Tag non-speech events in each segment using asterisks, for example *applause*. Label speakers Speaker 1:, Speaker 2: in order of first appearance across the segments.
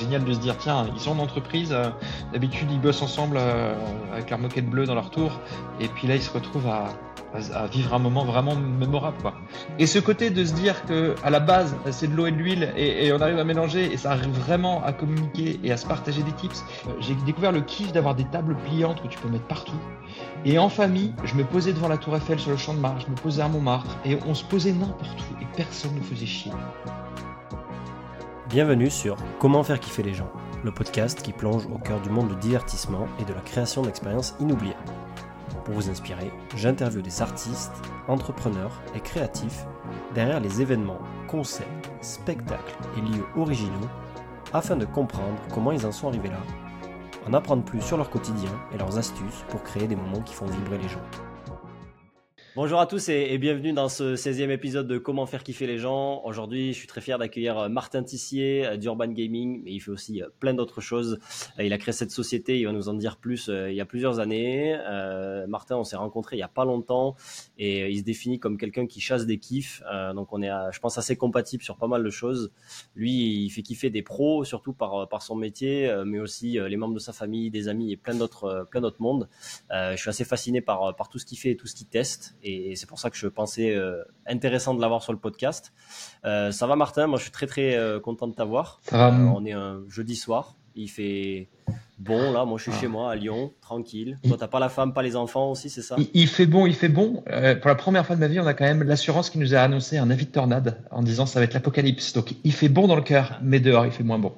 Speaker 1: génial de se dire, tiens, ils sont en entreprise, euh, d'habitude ils bossent ensemble euh, avec leur moquette bleue dans leur tour, et puis là ils se retrouvent à, vivre un moment vraiment mémorable. Quoi. Et ce côté de se dire que à la base c'est de l'eau et de l'huile, et, et, on arrive à mélanger, et ça arrive vraiment à communiquer et à se partager des tips. Euh, j'ai découvert le kiff d'avoir des tables pliantes que tu peux mettre partout. Et en famille, je me posais devant la tour Eiffel sur le champ de Mars, je me posais à Montmartre, et on se posait n'importe où, et personne ne faisait chier.
Speaker 2: Bienvenue sur Comment faire kiffer les gens, le podcast qui plonge au cœur du monde du divertissement et de la création d'expériences inoubliables. Pour vous inspirer, j'interviewe des artistes, entrepreneurs et créatifs derrière les événements, concepts, spectacles et lieux originaux afin de comprendre comment ils en sont arrivés là, en apprendre plus sur leur quotidien et leurs astuces pour créer des moments qui font vibrer les gens. Bonjour à tous et, bienvenue dans ce 16e épisode de Comment faire kiffer les gens. Aujourd'hui, je suis très fier d'accueillir euh, Martin Tissier euh, d'Urban Gaming, mais il fait aussi euh, plein d'autres choses. Il a créé cette société, il va nous en dire plus il y a plusieurs années. Martin, on s'est rencontré il y a pas longtemps et il se définit comme quelqu'un qui chasse des kiffs. donc on est, je pense, assez compatible sur pas mal de choses. Lui, il fait kiffer des pros, surtout par, par son métier, mais aussi les membres de sa famille, des amis et plein d'autres, plein d'autres mondes. je suis assez fasciné par, par tout ce qu'il fait et tout ce qu'il teste et, c'est pour ça que je pensais euh, intéressant de l'avoir sur le podcast. Euh, ça va Martin? Moi je suis très très euh, content de t'avoir. on est un jeudi soir, il fait bon là, moi je suis chez moi à Lyon, tranquille. Toi t'as pas la femme, pas les enfants aussi, c'est ça?
Speaker 1: Il, fait bon, il fait bon. pour la première fois de ma vie, on a quand même l'assurance qui nous a annoncé un avis de tornade en disant ça va être l'apocalypse. Donc il fait bon dans le cœur, mais dehors il fait moins bon.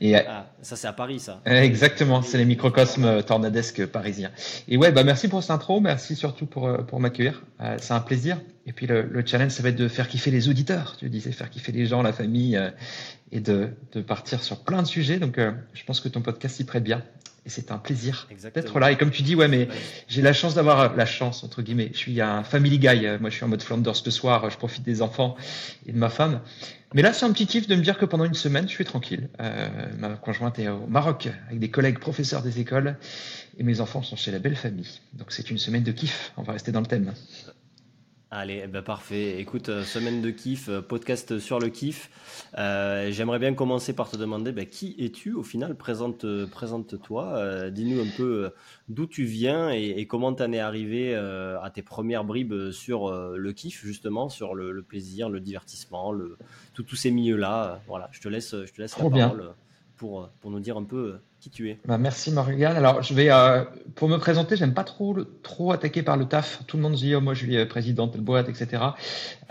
Speaker 2: Et, ah, ça c'est à Paris ça. *laughs*
Speaker 1: Exactement, c'est les microcosmes tornadesques parisiens. Et ouais, bah merci pour cette intro, merci surtout pour euh, pour m'accueillir. Euh, c'est un plaisir. Et puis le, le, challenge, ça va être de faire kiffer les auditeurs. Tu disais faire kiffer les gens, la famille, euh, et de, de partir sur plein de sujets. Donc je pense que ton podcast y prête bien et c'est un plaisir d'être là. Et comme tu dis, ouais, mais j'ai la chance d'avoir euh, la chance entre guillemets. Je suis un family guy. Euh, moi, je suis en mode Flanders ce soir. Je profite des enfants et de ma femme. Mais là, c'est un petit kiff de me dire que pendant une semaine, je suis tranquille. Euh, ma conjointe est au Maroc avec des collègues professeurs des écoles et mes enfants sont chez la belle famille. Donc c'est une semaine de kiff. On va rester dans le thème.
Speaker 2: Allez, ben parfait. Écoute, euh, semaine de kiff, euh, podcast sur le kiff. Euh, j'aimerais bien commencer par te demander ben, qui es-tu au final? Présente, présente-toi. Dis-nous un peu d'où tu viens et, comment tu en es arrivé à tes premières bribes sur le kiff justement, sur le, plaisir, le divertissement, le, tous ces milieux-là. Voilà, je te laisse, je te laisse la parole pour, pour nous dire un peu qui tu es.
Speaker 1: Bah, merci Morgan. Alors euh, pour me présenter, j'aime pas trop trop attaquer par le taf. Tout le monde dit oh, moi je suis euh, président de boîte, etc.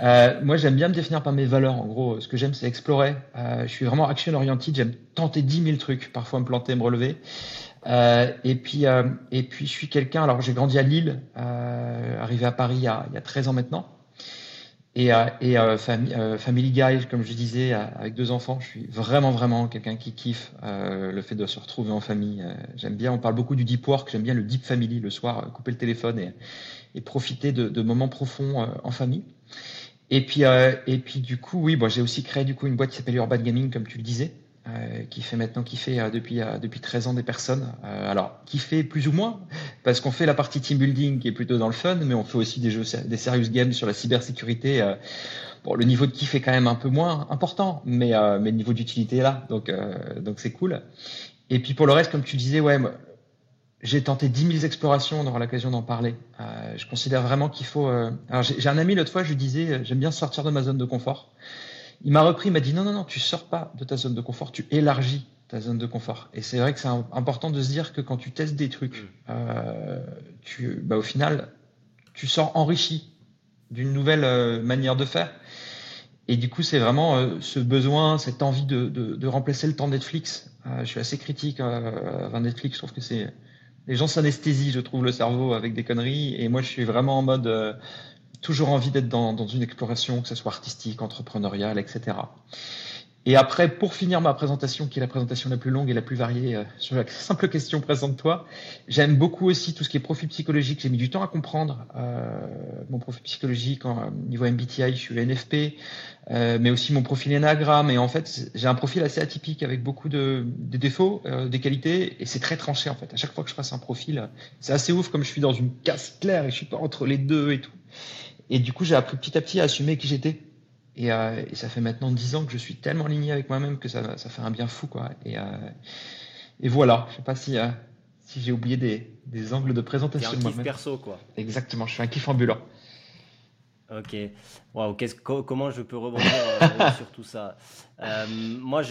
Speaker 1: Euh, moi j'aime bien me définir par mes valeurs. En gros, ce que j'aime c'est explorer. Euh, je suis vraiment action oriented. J'aime tenter 10 000 trucs, parfois me planter, me relever. Euh, et puis et puis je suis quelqu'un. Alors j'ai grandi à Lille, arrivé à Paris il y, a, il y a 13 ans maintenant. Et, euh, et euh, euh, Family Guy, comme je disais, avec deux enfants, je suis vraiment, vraiment quelqu'un qui kiffe le fait de se retrouver en famille. j'aime bien, on parle beaucoup du deep work, j'aime bien le deep family, le soir, couper le téléphone et, et profiter de, de, moments profonds en famille. Et puis, et puis du coup, oui, bon, j'ai aussi créé du coup une boîte qui s'appelle Urban Gaming, comme tu le disais. Euh, qui fait maintenant qui fait euh, depuis euh, depuis 13 ans des personnes. alors qui fait plus ou moins parce qu'on fait la partie team building qui est plutôt dans le fun, mais on fait aussi des jeux des serious games sur la cybersécurité. bon, le niveau de kiff est quand même un peu moins important, mais mais le niveau d'utilité est là, donc donc c'est cool. Et puis pour le reste, comme tu disais, ouais, j'ai tenté 10 000 explorations, on aura l'occasion d'en parler. je considère vraiment qu'il faut. alors j'ai un ami l'autre fois, je lui disais, j'aime bien sortir de ma zone de confort. Il m'a repris, il m'a dit non, non, non, tu sors pas de ta zone de confort, tu élargis ta zone de confort. Et c'est vrai que c'est important de se dire que quand tu testes des trucs, mm. euh, tu, bah, au final, tu sors enrichi d'une nouvelle euh, manière de faire. Et du coup, c'est vraiment euh, ce besoin, cette envie de, de, de remplacer le temps Netflix. je suis assez critique à Netflix. Je trouve que c'est les gens s'anesthésient, je trouve, le cerveau avec des conneries. Et moi, je suis vraiment en mode toujours envie d'être dans, une exploration, que ce soit artistique, entrepreneuriale, etc. Et après, pour finir ma présentation, qui est la présentation la plus longue et la plus variée euh, sur la *laughs* simple question présente-toi, j'aime beaucoup aussi tout ce qui est profil psychologique. J'ai mis du temps à comprendre euh, mon profil psychologique en euh, niveau MBTI, je suis NFP, mais aussi mon profil Enneagram. Et en fait, j'ai un profil assez atypique avec beaucoup de défauts, des qualités, et c'est très tranché en fait. À chaque fois que je passe un profil, c'est assez ouf comme je suis dans une casse claire et je suis pas entre les deux et tout. Et du coup, j'ai appris petit à petit à assumer qui j'étais Et, ça fait maintenant 10 ans que je suis tellement aligné avec moi-même que ça, ça, fait un bien fou. Quoi. Et, et voilà, je sais pas si, si j'ai oublié des, des, angles de présentation.
Speaker 2: C'est un kiff perso, quoi.
Speaker 1: Exactement, je suis un kiff ambulant.
Speaker 2: Ok. Waouh, comment je peux rebondir euh, sur tout ça? Euh, Moi,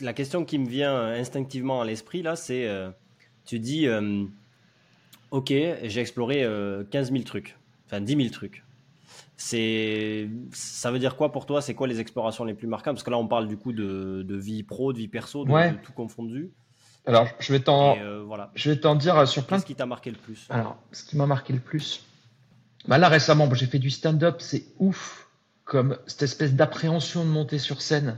Speaker 2: la question qui me vient instinctivement à l'esprit, là, c'est euh, tu dis, ok, j'ai exploré 15 000 trucs, enfin 10 000 trucs. C'est, ça veut dire quoi pour toi? C'est quoi les explorations les plus marquantes? Parce que là, on parle du coup de, de vie pro, de vie perso, de, tout confondu.
Speaker 1: Alors, je vais t'en, voilà. je vais t'en dire sur plein.
Speaker 2: Qu'est-ce qui t'a marqué le plus?
Speaker 1: Alors, ce qui m'a marqué le plus, bah là récemment, j'ai fait du stand-up, c'est ouf comme cette espèce d'appréhension de monter sur scène euh,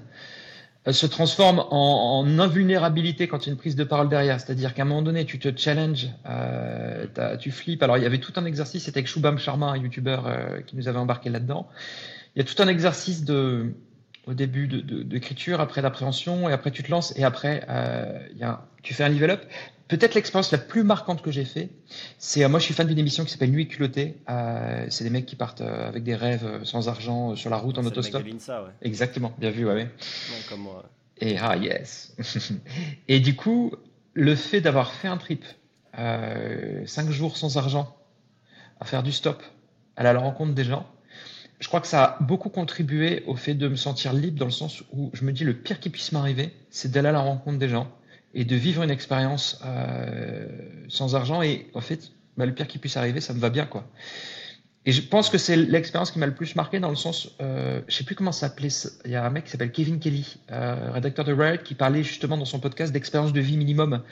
Speaker 1: se transforme en, invulnérabilité quand il y a une prise de parole derrière. C'est-à-dire qu'à un moment donné, tu te challenges, euh, tu flippes. Alors il y avait tout un exercice, c'était avec Shubham Sharma, un youtubeur euh, qui nous avait embarqué là-dedans. Il y a tout un exercice de au début d'écriture, de, après d'appréhension, et après tu te lances, et après euh, y a, tu fais un level up. Peut-être l'expérience la plus marquante que j'ai fait, c'est euh, moi je suis fan d'une émission qui s'appelle Nuit culottée. Euh, c'est des mecs qui partent euh, avec des rêves sans argent sur la route en autostop.
Speaker 2: ouais.
Speaker 1: Exactement, bien vu, ouais. ouais.
Speaker 2: comme moi.
Speaker 1: Et ah yes. *laughs* et du coup, le fait d'avoir fait un trip, cinq jours sans argent, à faire du stop, aller à la rencontre des gens, je crois que ça a beaucoup contribué au fait de me sentir libre dans le sens où je me dis le pire qui puisse m'arriver, c'est d'aller à la rencontre des gens et de vivre une expérience euh, sans argent. Et en fait, bah, le pire qui puisse arriver, ça me va bien, quoi. Et je pense que c'est l'expérience qui m'a le plus marqué dans le sens, euh, je sais plus comment ça s'appelait. Il y a un mec qui s'appelle Kevin Kelly, euh, rédacteur de Riot, qui parlait justement dans son podcast d'expérience de vie minimum.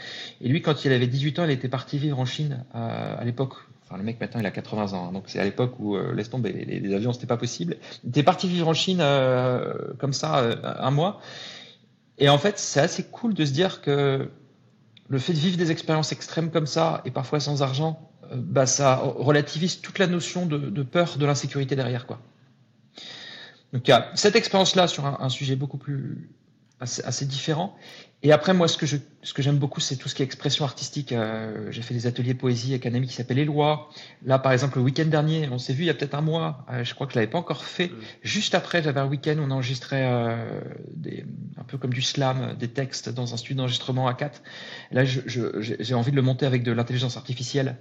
Speaker 1: Et lui, quand il avait 18 ans, il était parti vivre en Chine euh, à l'époque. Le mec maintenant, il a 80 ans, hein, donc c'est à l'époque où euh, laisse tomber les, les avions, c'était pas possible. Il était parti vivre en Chine euh, comme ça un mois. Et en fait, c'est assez cool de se dire que le fait de vivre des expériences extrêmes comme ça, et parfois sans argent, euh, bah, ça relativise toute la notion de, peur, de l'insécurité derrière. Quoi. Donc il y a cette expérience-là sur un, sujet beaucoup plus assez différent. Et après, moi, ce que je, ce que j'aime beaucoup, c'est tout ce qui est expression artistique. Euh, j'ai fait des ateliers poésie avec un ami qui s'appelle Éloi. Là, par exemple, le week-end dernier, on s'est vu il y a peut-être un mois. Euh, je crois que je l'avais pas encore fait. Mm. Juste après, j'avais un week-end où on enregistrait euh, des, un peu comme du slam, des textes dans un studio d'enregistrement à 4. Là, je, j'ai envie de le monter avec de l'intelligence artificielle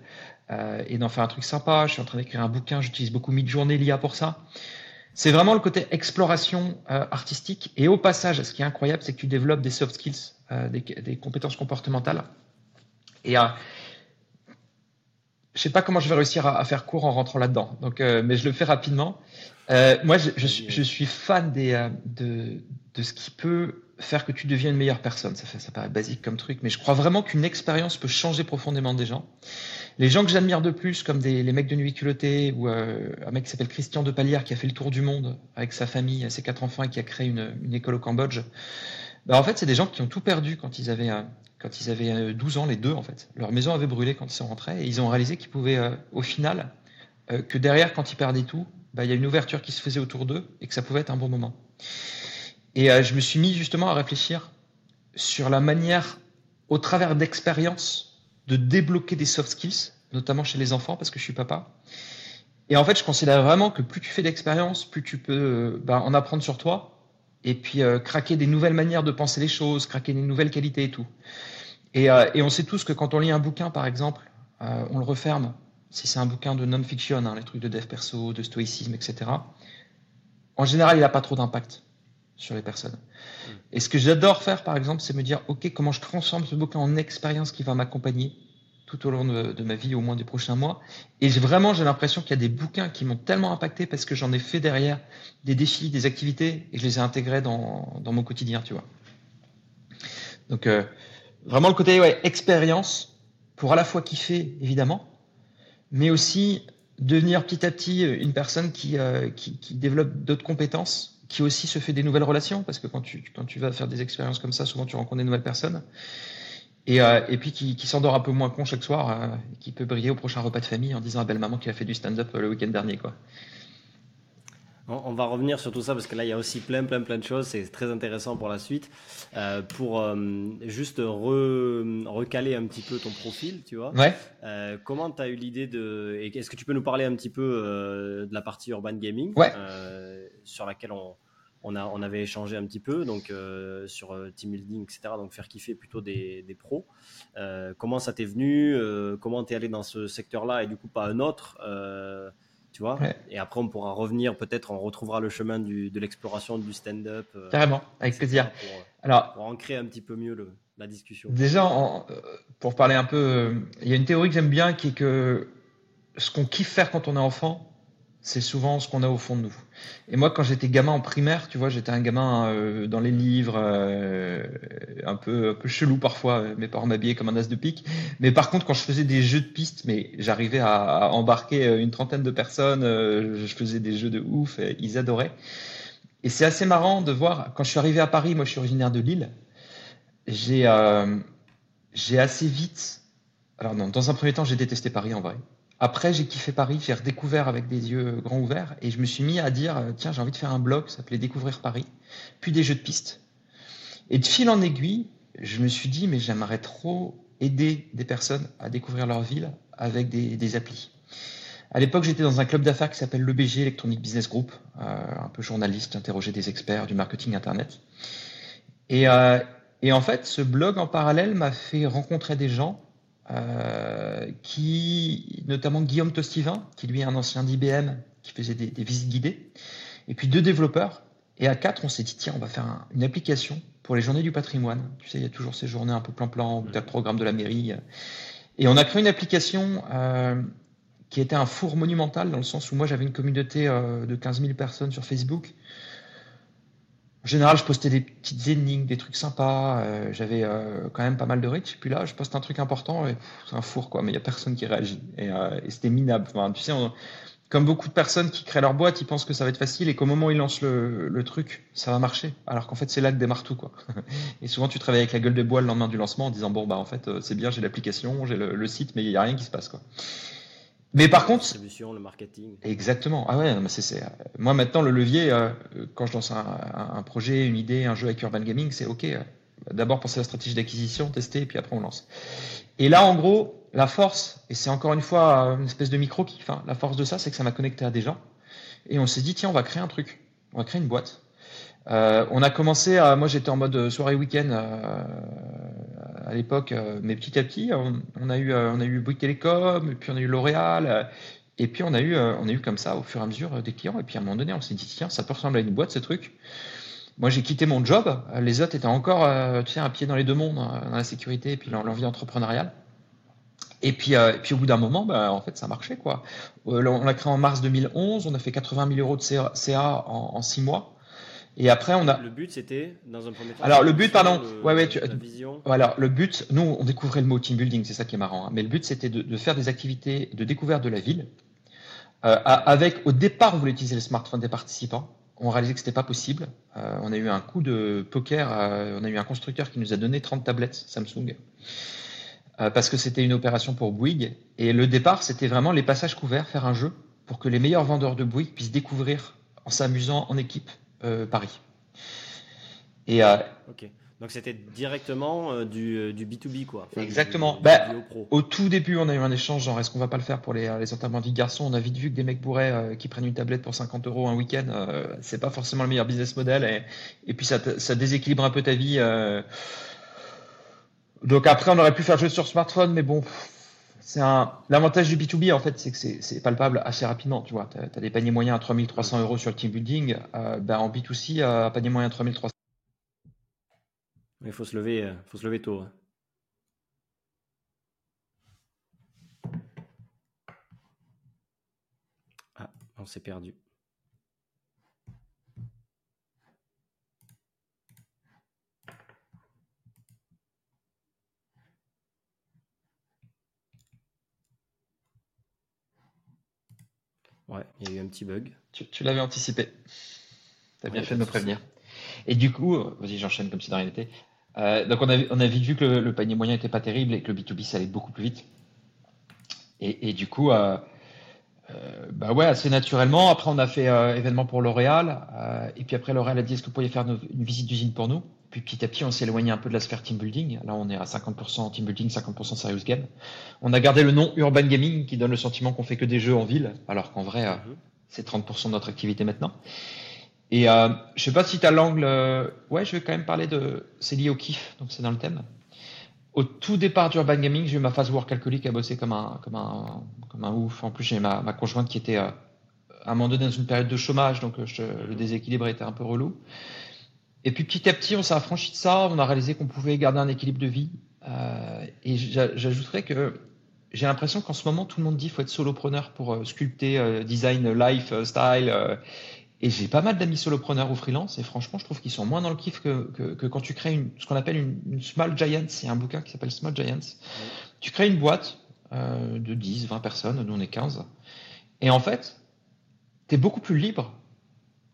Speaker 1: euh, et d'en faire un truc sympa. Je suis en train d'écrire un bouquin. J'utilise beaucoup Midjourney l'IA pour ça. C'est vraiment le côté exploration euh, artistique. Et au passage, ce qui est incroyable, c'est que tu développes des soft skills, euh, des, compétences comportementales. Et euh, je sais pas comment je vais réussir à, faire court en rentrant là-dedans. Euh, mais je le fais rapidement. Moi, je, je, je, suis fan des, de, de ce qui peut faire que tu deviens une meilleure personne. Ça, fait, ça paraît basique comme truc, mais je crois vraiment qu'une expérience peut changer profondément des gens. Les gens que j'admire de plus, comme des, les mecs de Nuit Culottée, ou euh, un mec qui s'appelle Christian de Palière, qui a fait le tour du monde avec sa famille, ses quatre enfants, et qui a créé une, une école au Cambodge. Ben, en fait, c'est des gens qui ont tout perdu quand ils avaient, euh, quand ils avaient 12 euh, ans, les deux, en fait. Leur maison avait brûlé quand ils sont rentrés, et ils ont réalisé qu'ils pouvaient, au final, que derrière, quand ils perdaient tout, ben, il y a une ouverture qui se faisait autour d'eux, et que ça pouvait être un bon moment. Et je me suis mis justement à réfléchir sur la manière, au travers d'expériences, de débloquer des soft skills, notamment chez les enfants, parce que je suis papa. Et en fait, je considère vraiment que plus tu fais d'expérience, plus tu peux euh, bah, en apprendre sur toi, et puis euh, craquer des nouvelles manières de penser les choses, craquer des nouvelles qualités et tout. Euh, et on sait tous que quand on lit un bouquin, par exemple, on le referme. Si c'est un bouquin de non-fiction, hein, les trucs de dev perso, de stoïcisme, etc. En général, il n'a pas trop d'impact sur les personnes. Mm. Et ce que j'adore faire, par exemple, c'est me dire, OK, comment je transforme ce bouquin en expérience qui va m'accompagner tout au long de, ma vie, au moins des prochains mois. Et vraiment, j'ai l'impression qu'il y a des bouquins qui m'ont tellement impacté parce que j'en ai fait derrière des défis, des activités, et je les ai intégrés dans, mon quotidien, tu vois. Donc, euh, vraiment le côté ouais, expérience pour à la fois kiffer, évidemment, mais aussi devenir petit à petit une personne qui, euh, qui développe d'autres compétences qui aussi se fait des nouvelles relations, parce que quand tu, quand tu vas faire des expériences comme ça, souvent tu rencontres des nouvelles personnes. Et, euh, puis qui, s'endort un peu moins con chaque soir, euh, qui peut briller au prochain repas de famille en disant à belle maman qui a fait du stand-up euh, le week-end dernier. quoi.
Speaker 2: On va revenir sur tout ça parce que là, il y a aussi plein, plein, plein de choses. C'est très intéressant pour la suite. Euh, pour euh, juste recaler un petit peu ton profil, tu vois.
Speaker 1: Ouais.
Speaker 2: Euh, comment tu as eu l'idée de. Est-ce que tu peux nous parler un petit peu de la partie urban gaming
Speaker 1: Ouais.
Speaker 2: sur laquelle on, on, a, on avait échangé un petit peu, donc sur team building, etc. Donc faire kiffer plutôt des, des pros. comment ça t'est venu Comment t'es allé dans ce secteur-là et du coup pas un autre tu vois. Et après, on pourra revenir, peut-être, on retrouvera le chemin du, de l'exploration du stand-up.
Speaker 1: Euh, Carrément, avec plaisir.
Speaker 2: Pour, euh, Alors, pour ancrer un petit peu mieux le, la discussion.
Speaker 1: Déjà, en, euh, pour parler un peu, il y a une théorie que j'aime bien qui est que ce qu'on kiffe faire quand on est enfant, c'est souvent ce qu'on a au fond de nous. Et moi, quand j'étais gamin en primaire, tu vois, j'étais un gamin euh, dans les livres, euh, un peu un peu chelou parfois. Mes parents m'habillaient comme un as de pique. Mais par contre, quand je faisais des jeux de pistes, mais j'arrivais à, embarquer euh, une trentaine de personnes, je faisais des jeux de ouf, ils adoraient. Et c'est assez marrant de voir quand je suis arrivé à Paris. Moi, je suis originaire de Lille. J'ai j'ai assez vite. Alors non, dans un premier temps, j'ai détesté Paris en vrai. Après, j'ai kiffé Paris, j'ai redécouvert avec des yeux grands ouverts et je me suis mis à dire euh, tiens, j'ai envie de faire un blog, ça s'appelait Découvrir Paris, puis des jeux de piste. Et de fil en aiguille, je me suis dit mais j'aimerais trop aider des personnes à découvrir leur ville avec des, applis. À l'époque, j'étais dans un club d'affaires qui s'appelle l'EBG, Electronic Business Group, euh, un peu journaliste, interroger des experts du marketing Internet. Et, euh, et en fait, ce blog en parallèle m'a fait rencontrer des gens euh, qui, notamment Guillaume Tostivin, qui lui est un ancien d'IBM, qui faisait des, visites guidées, et puis deux développeurs. Et à quatre, on s'est dit, tiens, on va faire une application pour les journées du patrimoine. Tu sais, il y a toujours ces journées un peu plan-plan, où tu as le programme de la mairie. Et on a créé une application euh, qui était un four monumental, dans le sens où moi, j'avais une communauté euh, de 15 000 personnes sur Facebook. En général, je postais des petites énigmes, des trucs sympas. Euh, j'avais euh, quand même pas mal de reach. Puis là, je poste un truc important et c'est un four, quoi. Mais il y a personne qui réagit. Et, euh, et c'était minable. Enfin, tu sais, comme beaucoup de personnes qui créent leur boîte, ils pensent que ça va être facile et qu'au moment où ils lancent le, le truc, ça va marcher. Alors qu'en fait, c'est là que démarre tout, quoi. *laughs* Et souvent, tu travailles avec la gueule de bois le lendemain du lancement en disant bon bah en fait, c'est bien, j'ai l'application, j'ai le, site, mais il y a rien qui se passe, quoi. Mais par contre,
Speaker 2: le marketing.
Speaker 1: Exactement. Ah ouais, c'est, moi maintenant le levier euh, quand je lance un, un, projet, une idée, un jeu avec Urban Gaming, c'est ok. Euh, d'abord penser à la stratégie d'acquisition, tester, et puis après on lance. Et là, en gros, la force, et c'est encore une fois une espèce de micro qui, enfin, la force de ça, c'est que ça m'a connecté à des gens, et on s'est dit tiens, on va créer un truc, on va créer une boîte. Euh, on a commencé à, moi j'étais en mode soirée week-end euh, à l'époque, euh, mais petit à petit, on, a eu, on a eu Bouygues Télécom, puis on a eu L'Oréal, et puis on a eu, on a eu comme ça au fur et à mesure des clients, et puis à un moment donné, on s'est dit tiens, ça peut ressembler à une boîte ce truc. Moi j'ai quitté mon job, les autres étaient encore, tu sais, un pied dans les deux mondes, dans la sécurité et puis l'envie entrepreneuriale. Et puis, et puis au bout d'un moment, bah, en fait, ça marchait quoi. on l'a créé en mars 2011, on a fait 80 000 euros de CA en, en six mois. Et après, on a.
Speaker 2: Le but, c'était dans un premier temps.
Speaker 1: Alors, le but, pardon. ouais, ouais. Tu... Vision. Alors, le but, nous, on découvrait le mot team building, c'est ça qui est marrant. Hein. Mais le but, c'était de, de, faire des activités de découverte de la ville. Euh, avec, au départ, on voulait utiliser le smartphone des participants. On réalisait que c'était pas possible. Euh, on a eu un coup de poker. Euh, on a eu un constructeur qui nous a donné 30 tablettes Samsung. Parce que c'était une opération pour Bouygues. Et le départ, c'était vraiment les passages couverts, faire un jeu pour que les meilleurs vendeurs de Bouygues puissent découvrir en s'amusant en équipe Paris.
Speaker 2: Et, euh, ok. Donc c'était directement euh, du, du, B2B quoi.
Speaker 1: Exactement. Bah, au tout début, on a eu un échange genre est-ce qu'on va pas le faire pour les, les enterrements de garçons On a vite vu que des mecs bourrés qui prennent une tablette pour 50 euros un week-end, c'est pas forcément le meilleur business model et, et puis ça, ça, déséquilibre un peu ta vie. Donc après, on aurait pu faire jeu sur smartphone, mais bon, c'est un l'avantage du B2B en fait c'est que c'est palpable assez rapidement tu vois. Tu as, des paniers moyens à 3300 euros sur le team building euh, ben en B2C un panier moyen à 3300
Speaker 2: il faut se lever euh, faut se lever tôt hein. ah on s'est perdu Ouais, il y a eu un petit bug.
Speaker 1: Tu, l'avais anticipé. Tu as bien fait de me prévenir. Et du coup, euh, vas-y, j'enchaîne comme si de rien n'était. Euh, donc, on a, on a vite vu que le, panier moyen n'était pas terrible et que le B2B, ça allait beaucoup plus vite. Et, du coup, euh, bah ouais, assez naturellement. Après, on a fait événement pour L'Oréal. et puis après, L'Oréal a dit est-ce que vous pourriez faire une visite d'usine pour nous? Puis petit à petit, on s'est éloigné un peu de la sphère team building. Là, on est à 50% team building, 50% serious game. On a gardé le nom urban gaming qui donne le sentiment qu'on fait que des jeux en ville, alors qu'en vrai, euh, mhm. c'est 30% de notre activité maintenant. Et euh, je sais pas si tu as l'angle. Euh, ouais, je vais quand même parler de. C'est lié au kiff, donc c'est dans le thème. Au tout départ d'Urban Gaming, j'ai eu ma phase work alcoolique à bosser comme un, comme un, comme un ouf. En plus, j'ai ma, ma conjointe qui était euh, à un moment donné dans une période de chômage, donc le déséquilibre était un peu relou. Et puis petit à petit, on s'est affranchi de ça, on a réalisé qu'on pouvait garder un équilibre de vie. Euh, et j'ajouterais que j'ai l'impression qu'en ce moment, tout le monde dit qu'il faut être solopreneur pour euh, sculpter euh, design, life, style. et j'ai pas mal d'amis solopreneurs ou freelance, et franchement, je trouve qu'ils sont moins dans le kiff que, que, que quand tu crées une, ce qu'on appelle une, une, Small Giants. Il y a un bouquin qui s'appelle Small Giants. Tu crées une boîte de 10, 20 personnes, nous on est 15. Et en fait, tu es beaucoup plus libre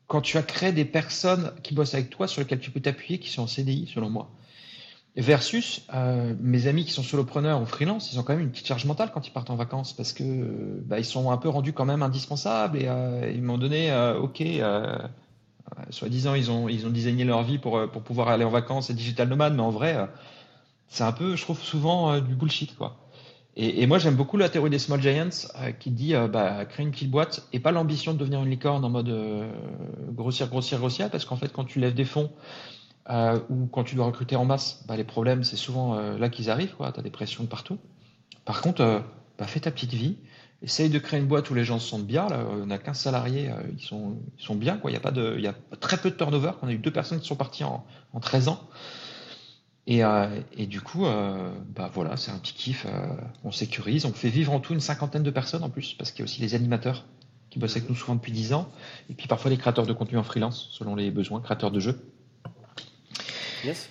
Speaker 1: quand tu as créé des personnes qui bossent avec toi sur lesquelles tu peux t'appuyer, qui sont en CDI, selon moi. Versus euh, mes amis qui sont solopreneurs ou freelance, ils ont quand même une petite charge mentale quand ils partent en vacances parce que bah, ils sont un peu rendus quand même indispensables et euh, ils m'ont donné, euh, ok, soi-disant ils ont ils ont designé leur vie pour pour pouvoir aller en vacances et digital nomade, mais en vrai, c'est un peu, je trouve souvent du bullshit quoi. Et, moi, j'aime beaucoup la théorie des small giants euh, qui dit euh, bah, créer une petite boîte et pas l'ambition de devenir une licorne en mode euh, grossir, grossir, grossir, parce qu'en fait, quand tu lèves des fonds ou quand tu dois recruter en masse, bah, les problèmes, c'est souvent là qu'ils arrivent. Tu as des pressions de partout. Par contre, bah, fais ta petite vie. Essaye de créer une boîte où les gens se sentent bien. Là, on a 15 salariés, ils, sont, ils sont bien. Il, y a pas de, y a très peu de turnover. On a eu deux personnes qui sont parties en, en 13 ans. Et, euh, et, du coup, euh, bah voilà, c'est un petit kiff. Euh, on sécurise, on fait vivre en tout une cinquantaine de personnes en plus, parce qu'il y a aussi les animateurs qui bossent avec nous souvent depuis 10 ans, et puis parfois les créateurs de contenu en freelance, selon les besoins, créateurs de jeux.
Speaker 2: Yes.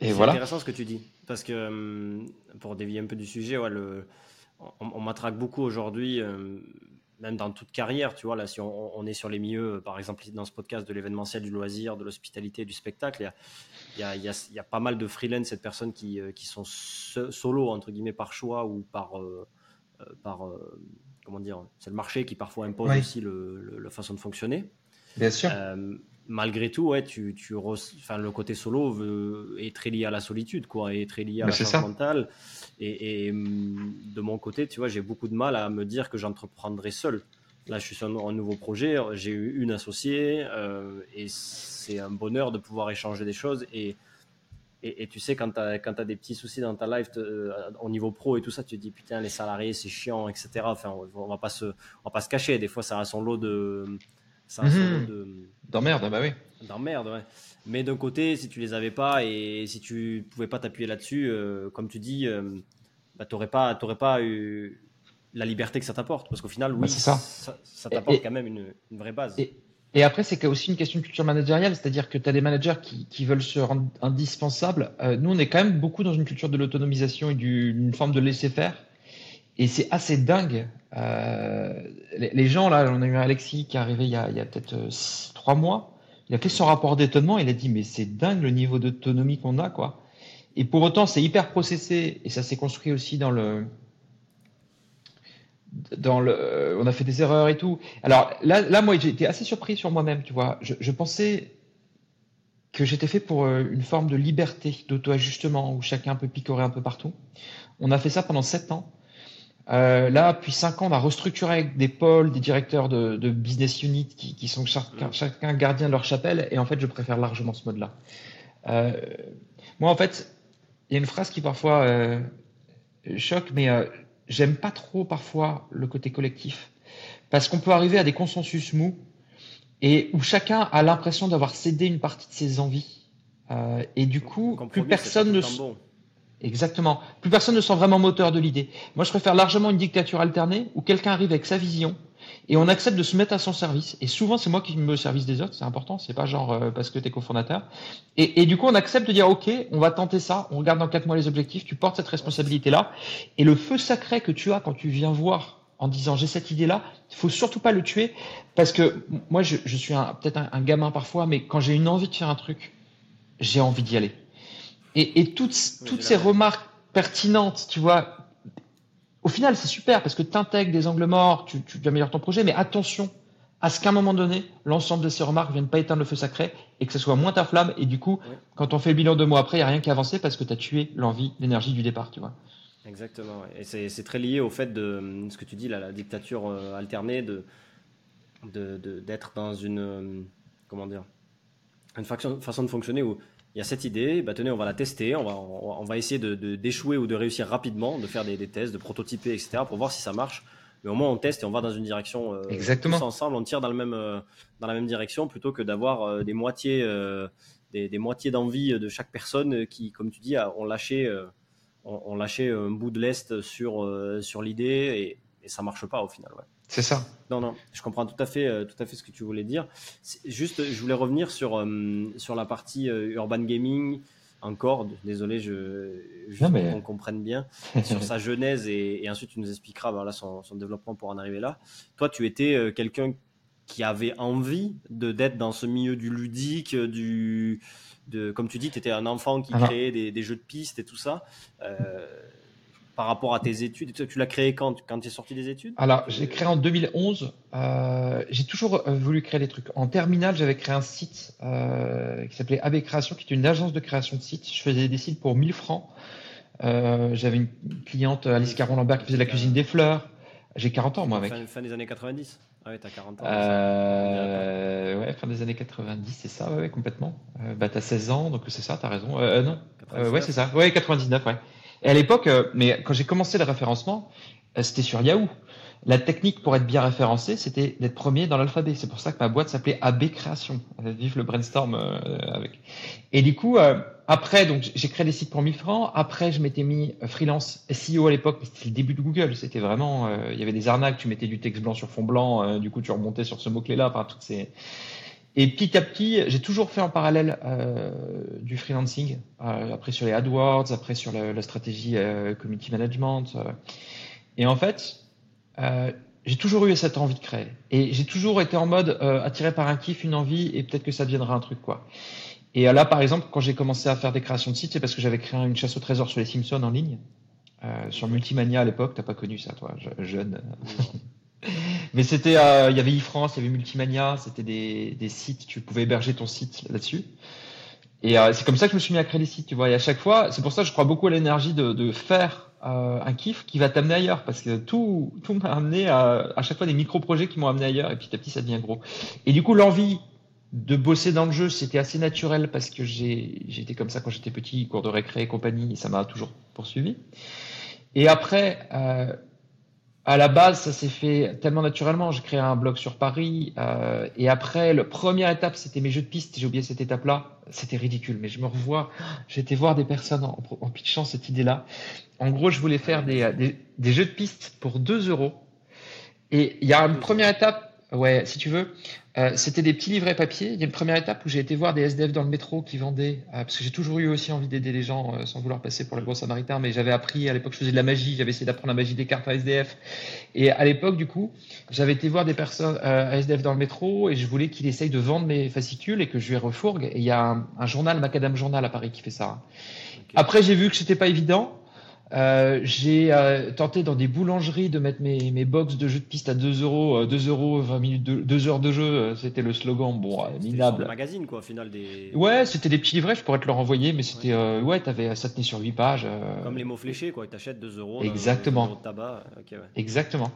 Speaker 2: Et voilà. C'est intéressant ce que tu dis, parce que hum, pour dévier un peu du sujet, ouais, le, on, on m'attraque beaucoup aujourd'hui même dans toute carrière, tu vois, là, si on, est sur les milieux, par exemple, dans ce podcast de l'événementiel, du loisir, de l'hospitalité, du spectacle, il y a, y, a, y a, pas mal de freelance, cette personnes qui, euh, qui sont solo, entre guillemets, par choix ou par. Euh, euh, par comment dire C'est le marché qui parfois impose aussi le, la façon de fonctionner.
Speaker 1: Bien sûr
Speaker 2: malgré tout, ouais, tu, tu enfin, le côté solo est très lié à la solitude, quoi, est très lié à la charge mentale. Et, hum, de mon côté, tu vois, j'ai beaucoup de mal à me dire que j'entreprendrai seul. Là, je suis sur un, nouveau projet, j'ai eu une associée, euh, et c'est un bonheur de pouvoir échanger des choses. Et, et, tu sais, quand tu as, as, des petits soucis dans ta life euh, au niveau pro et tout ça, tu te dis putain, les salariés, c'est chiant, etc. Enfin, on va pas se, on va pas se cacher. Des fois, ça a son lot de
Speaker 1: c'est un mmh. de. D'emmerde, bah oui.
Speaker 2: D'emmerde, ouais. Mais d'un côté, si tu les avais pas et si tu pouvais pas t'appuyer là-dessus, euh, comme tu dis, euh, bah, tu n'aurais pas, pas eu la liberté que ça t'apporte. Parce qu'au final, oui, ça, ça, t'apporte quand même une, une, vraie base.
Speaker 1: Et, et après, c'est aussi une question de culture managériale, c'est-à-dire que tu as des managers qui, qui, veulent se rendre indispensables. Euh, nous, on est quand même beaucoup dans une culture de l'autonomisation et d'une forme de laisser-faire. Et c'est assez dingue. Euh, les, gens, là, on a eu Alexis qui est arrivé il y a, peut-être euh, trois mois. Il a fait son rapport d'étonnement. Il a dit, mais c'est dingue le niveau d'autonomie qu'on a, quoi. Et pour autant, c'est hyper processé et ça s'est construit aussi dans le, dans le, on a fait des erreurs et tout. Alors là, là moi, été assez surpris sur moi-même, tu vois. Je, je pensais que j'étais fait pour euh, une forme de liberté, d'auto-ajustement, où chacun peut picorer un peu partout. On a fait ça pendant sept ans. Euh, là, depuis cinq ans, on a restructuré avec des pôles, des directeurs de, de business unit qui, qui sont chacun, mm. chacun, gardien de leur chapelle. Et en fait, je préfère largement ce mode-là. Euh, moi, en fait, il y a une phrase qui parfois euh, choque, mais euh, j'aime pas trop parfois le côté collectif. Parce qu'on peut arriver à des consensus mous et où chacun a l'impression d'avoir cédé une partie de ses envies. Euh, et du coup, plus personne ne... Bon. Exactement. Plus personne ne sent vraiment moteur de l'idée. Moi, je préfère largement une dictature alternée où quelqu'un arrive avec sa vision et on accepte de se mettre à son service. Et souvent, c'est moi qui me service des autres, c'est important, c'est pas genre euh, parce que tu es cofondateur. Et, du coup, on accepte de dire, OK, on va tenter ça, on regarde dans quatre mois les objectifs, tu portes cette responsabilité-là. Et le feu sacré que tu as quand tu viens voir en disant j'ai cette idée-là, il faut surtout pas le tuer parce que moi, je, je suis peut-être un gamin parfois, mais quand j'ai une envie de faire un truc, j'ai envie d'y aller. Et, et toutes, toutes ces remarques pertinentes, tu vois, au final, c'est super parce que tu intègres des angles morts, tu, tu améliores ton projet, mais attention à ce qu'à un moment donné, l'ensemble de ces remarques ne viennent pas éteindre le feu sacré et que ce soit moins ta flamme. Et du coup, quand on fait le bilan deux mois après, il n'y a rien qui avancé parce que tu as tué l'envie, l'énergie du départ, tu vois.
Speaker 2: Exactement. Et c'est très lié au fait de ce que tu dis, là, la dictature euh, alternée, de d'être de, dans une comment dire, une façon, de fonctionner où il y a cette idée, bah tenez, on va la tester, on va, on, va essayer de, d'échouer ou de réussir rapidement, de faire des, tests, de prototyper, etc., pour voir si ça marche. Mais au moins, on teste et on va dans une direction
Speaker 1: Exactement.
Speaker 2: tous ensemble, on tire dans, le même, dans la même direction plutôt que d'avoir des moitiés, des, des, moitiés d'envie de chaque personne qui, comme tu dis, ont lâché, ont, lâché un bout de l'est sur, sur l'idée et, et ça marche pas au final. Ouais.
Speaker 1: C'est ça.
Speaker 2: Non, non, je comprends tout à fait, euh, tout à fait ce que tu voulais dire. Juste, je voulais revenir sur, euh, sur la partie euh, urban gaming. Encore, désolé, je, je mais... qu'on comprenne bien *laughs* sur sa genèse et, ensuite tu nous expliqueras voilà, son, son, développement pour en arriver là. Toi, tu étais quelqu'un qui avait envie de d'être dans ce milieu du ludique, du, de, comme tu dis, tu étais un enfant qui créait des, des, jeux de pistes et tout ça par rapport à tes études Tu l'as créé quand Quand tu es sorti des études?
Speaker 1: Alors, j'ai créé en 2011. Euh, j'ai toujours euh, voulu créer des trucs. En terminale, j'avais créé un site euh, qui s'appelait AB Création, qui est une agence de création de sites. Je faisais des sites pour 1000 francs. j'avais une cliente, Alice Caron-Lambert, qui faisait la cuisine des fleurs. J'ai 40 ans, moi, avec.
Speaker 2: Fin, des années 90 Ah ouais, t'as 40 ans.
Speaker 1: ouais, fin des années 90, c'est ça, ouais, complètement. bah, t'as 16 ans, donc c'est ça, t'as raison. non. ouais, c'est ça. Ouais, 99, ouais. Et à l'époque, euh, mais quand j'ai commencé le référencement, euh, c'était sur Yahoo. La technique pour être bien référencé, c'était d'être premier dans l'alphabet. C'est pour ça que ma boîte s'appelait AB Création. Euh, vive le brainstorm avec. Et du coup, après, donc j'ai créé des sites pour 1000 francs. Après, je m'étais mis freelance SEO à l'époque. C'était le début de Google. C'était vraiment, il y avait des arnaques. Tu mettais du texte blanc sur fond blanc. du coup, tu remontais sur ce mot-clé-là. Enfin, toutes ces et petit à petit, j'ai toujours fait en parallèle euh, du freelancing, euh, après sur les AdWords, après sur la, la stratégie euh, community management. Et en fait, j'ai toujours eu cette envie de créer. Et j'ai toujours été en mode attiré par un kiff, une envie, et peut-être que ça deviendra un truc quoi. Et là, par exemple, quand j'ai commencé à faire des créations de sites, c'est parce que j'avais créé une chasse au trésor sur les Simpsons en ligne, sur Multimania à l'époque. T'as pas connu ça, toi, jeune. *laughs* Mais c'était, il y avait e-France, il y avait Multimania, c'était des, des sites, tu pouvais héberger ton site là-dessus. Et euh, c'est comme ça que je me suis mis à créer des sites, tu vois. Et à chaque fois, c'est pour ça que je crois beaucoup à l'énergie de, faire euh, un kiff qui va t'amener ailleurs, parce que tout, m'a amené à, chaque fois des micro-projets qui m'ont amené ailleurs, et petit à petit ça devient gros. Et du coup, l'envie de bosser dans le jeu, c'était assez naturel parce que j'étais comme ça quand j'étais petit, cours de récré et compagnie, et ça m'a toujours poursuivi. Et après, euh, à la base, ça s'est fait tellement naturellement. J'ai créé un blog sur Paris. Euh, et après, la première étape, c'était mes jeux de piste. J'ai oublié cette étape-là. C'était ridicule. Mais je me revois. J'étais voir des personnes en, en pitchant cette idée-là. En gros, je voulais faire des, des, des jeux de piste pour 2 euros. Et il y a une première étape Ouais, si tu veux. Euh, c'était des petits livrets papier. Il y a une première étape où j'ai été voir des SDF dans le métro qui vendaient, euh, parce que j'ai toujours eu aussi envie d'aider les gens euh, sans vouloir passer pour le gros samaritain, mais j'avais appris, à l'époque je faisais de la magie, j'avais essayé d'apprendre la magie des cartes à SDF. Et à l'époque, du coup, j'avais été voir des personnes à SDF dans le métro et je voulais qu'il essaye de vendre mes fascicules et que je lui refourgue. Et il y a un, un journal, Macadam Journal à Paris, qui fait ça. Après, j'ai vu que c'était pas évident. Euh, j'ai euh, tenté dans des boulangeries de mettre mes, mes box de jeux de piste à 2 euros, 2 euh, euros, 20 minutes, 2 heures de jeu, c'était le slogan, bon, minable.
Speaker 2: magazine quoi, au final des.
Speaker 1: Ouais, c'était des petits livrets, je pourrais te le renvoyer, mais c'était, ouais, t'avais, ça tenait sur 8 pages.
Speaker 2: Comme les mots fléchés quoi, t'achètes 2 euros.
Speaker 1: Exactement.
Speaker 2: De tabac. Okay, ouais.
Speaker 1: Exactement.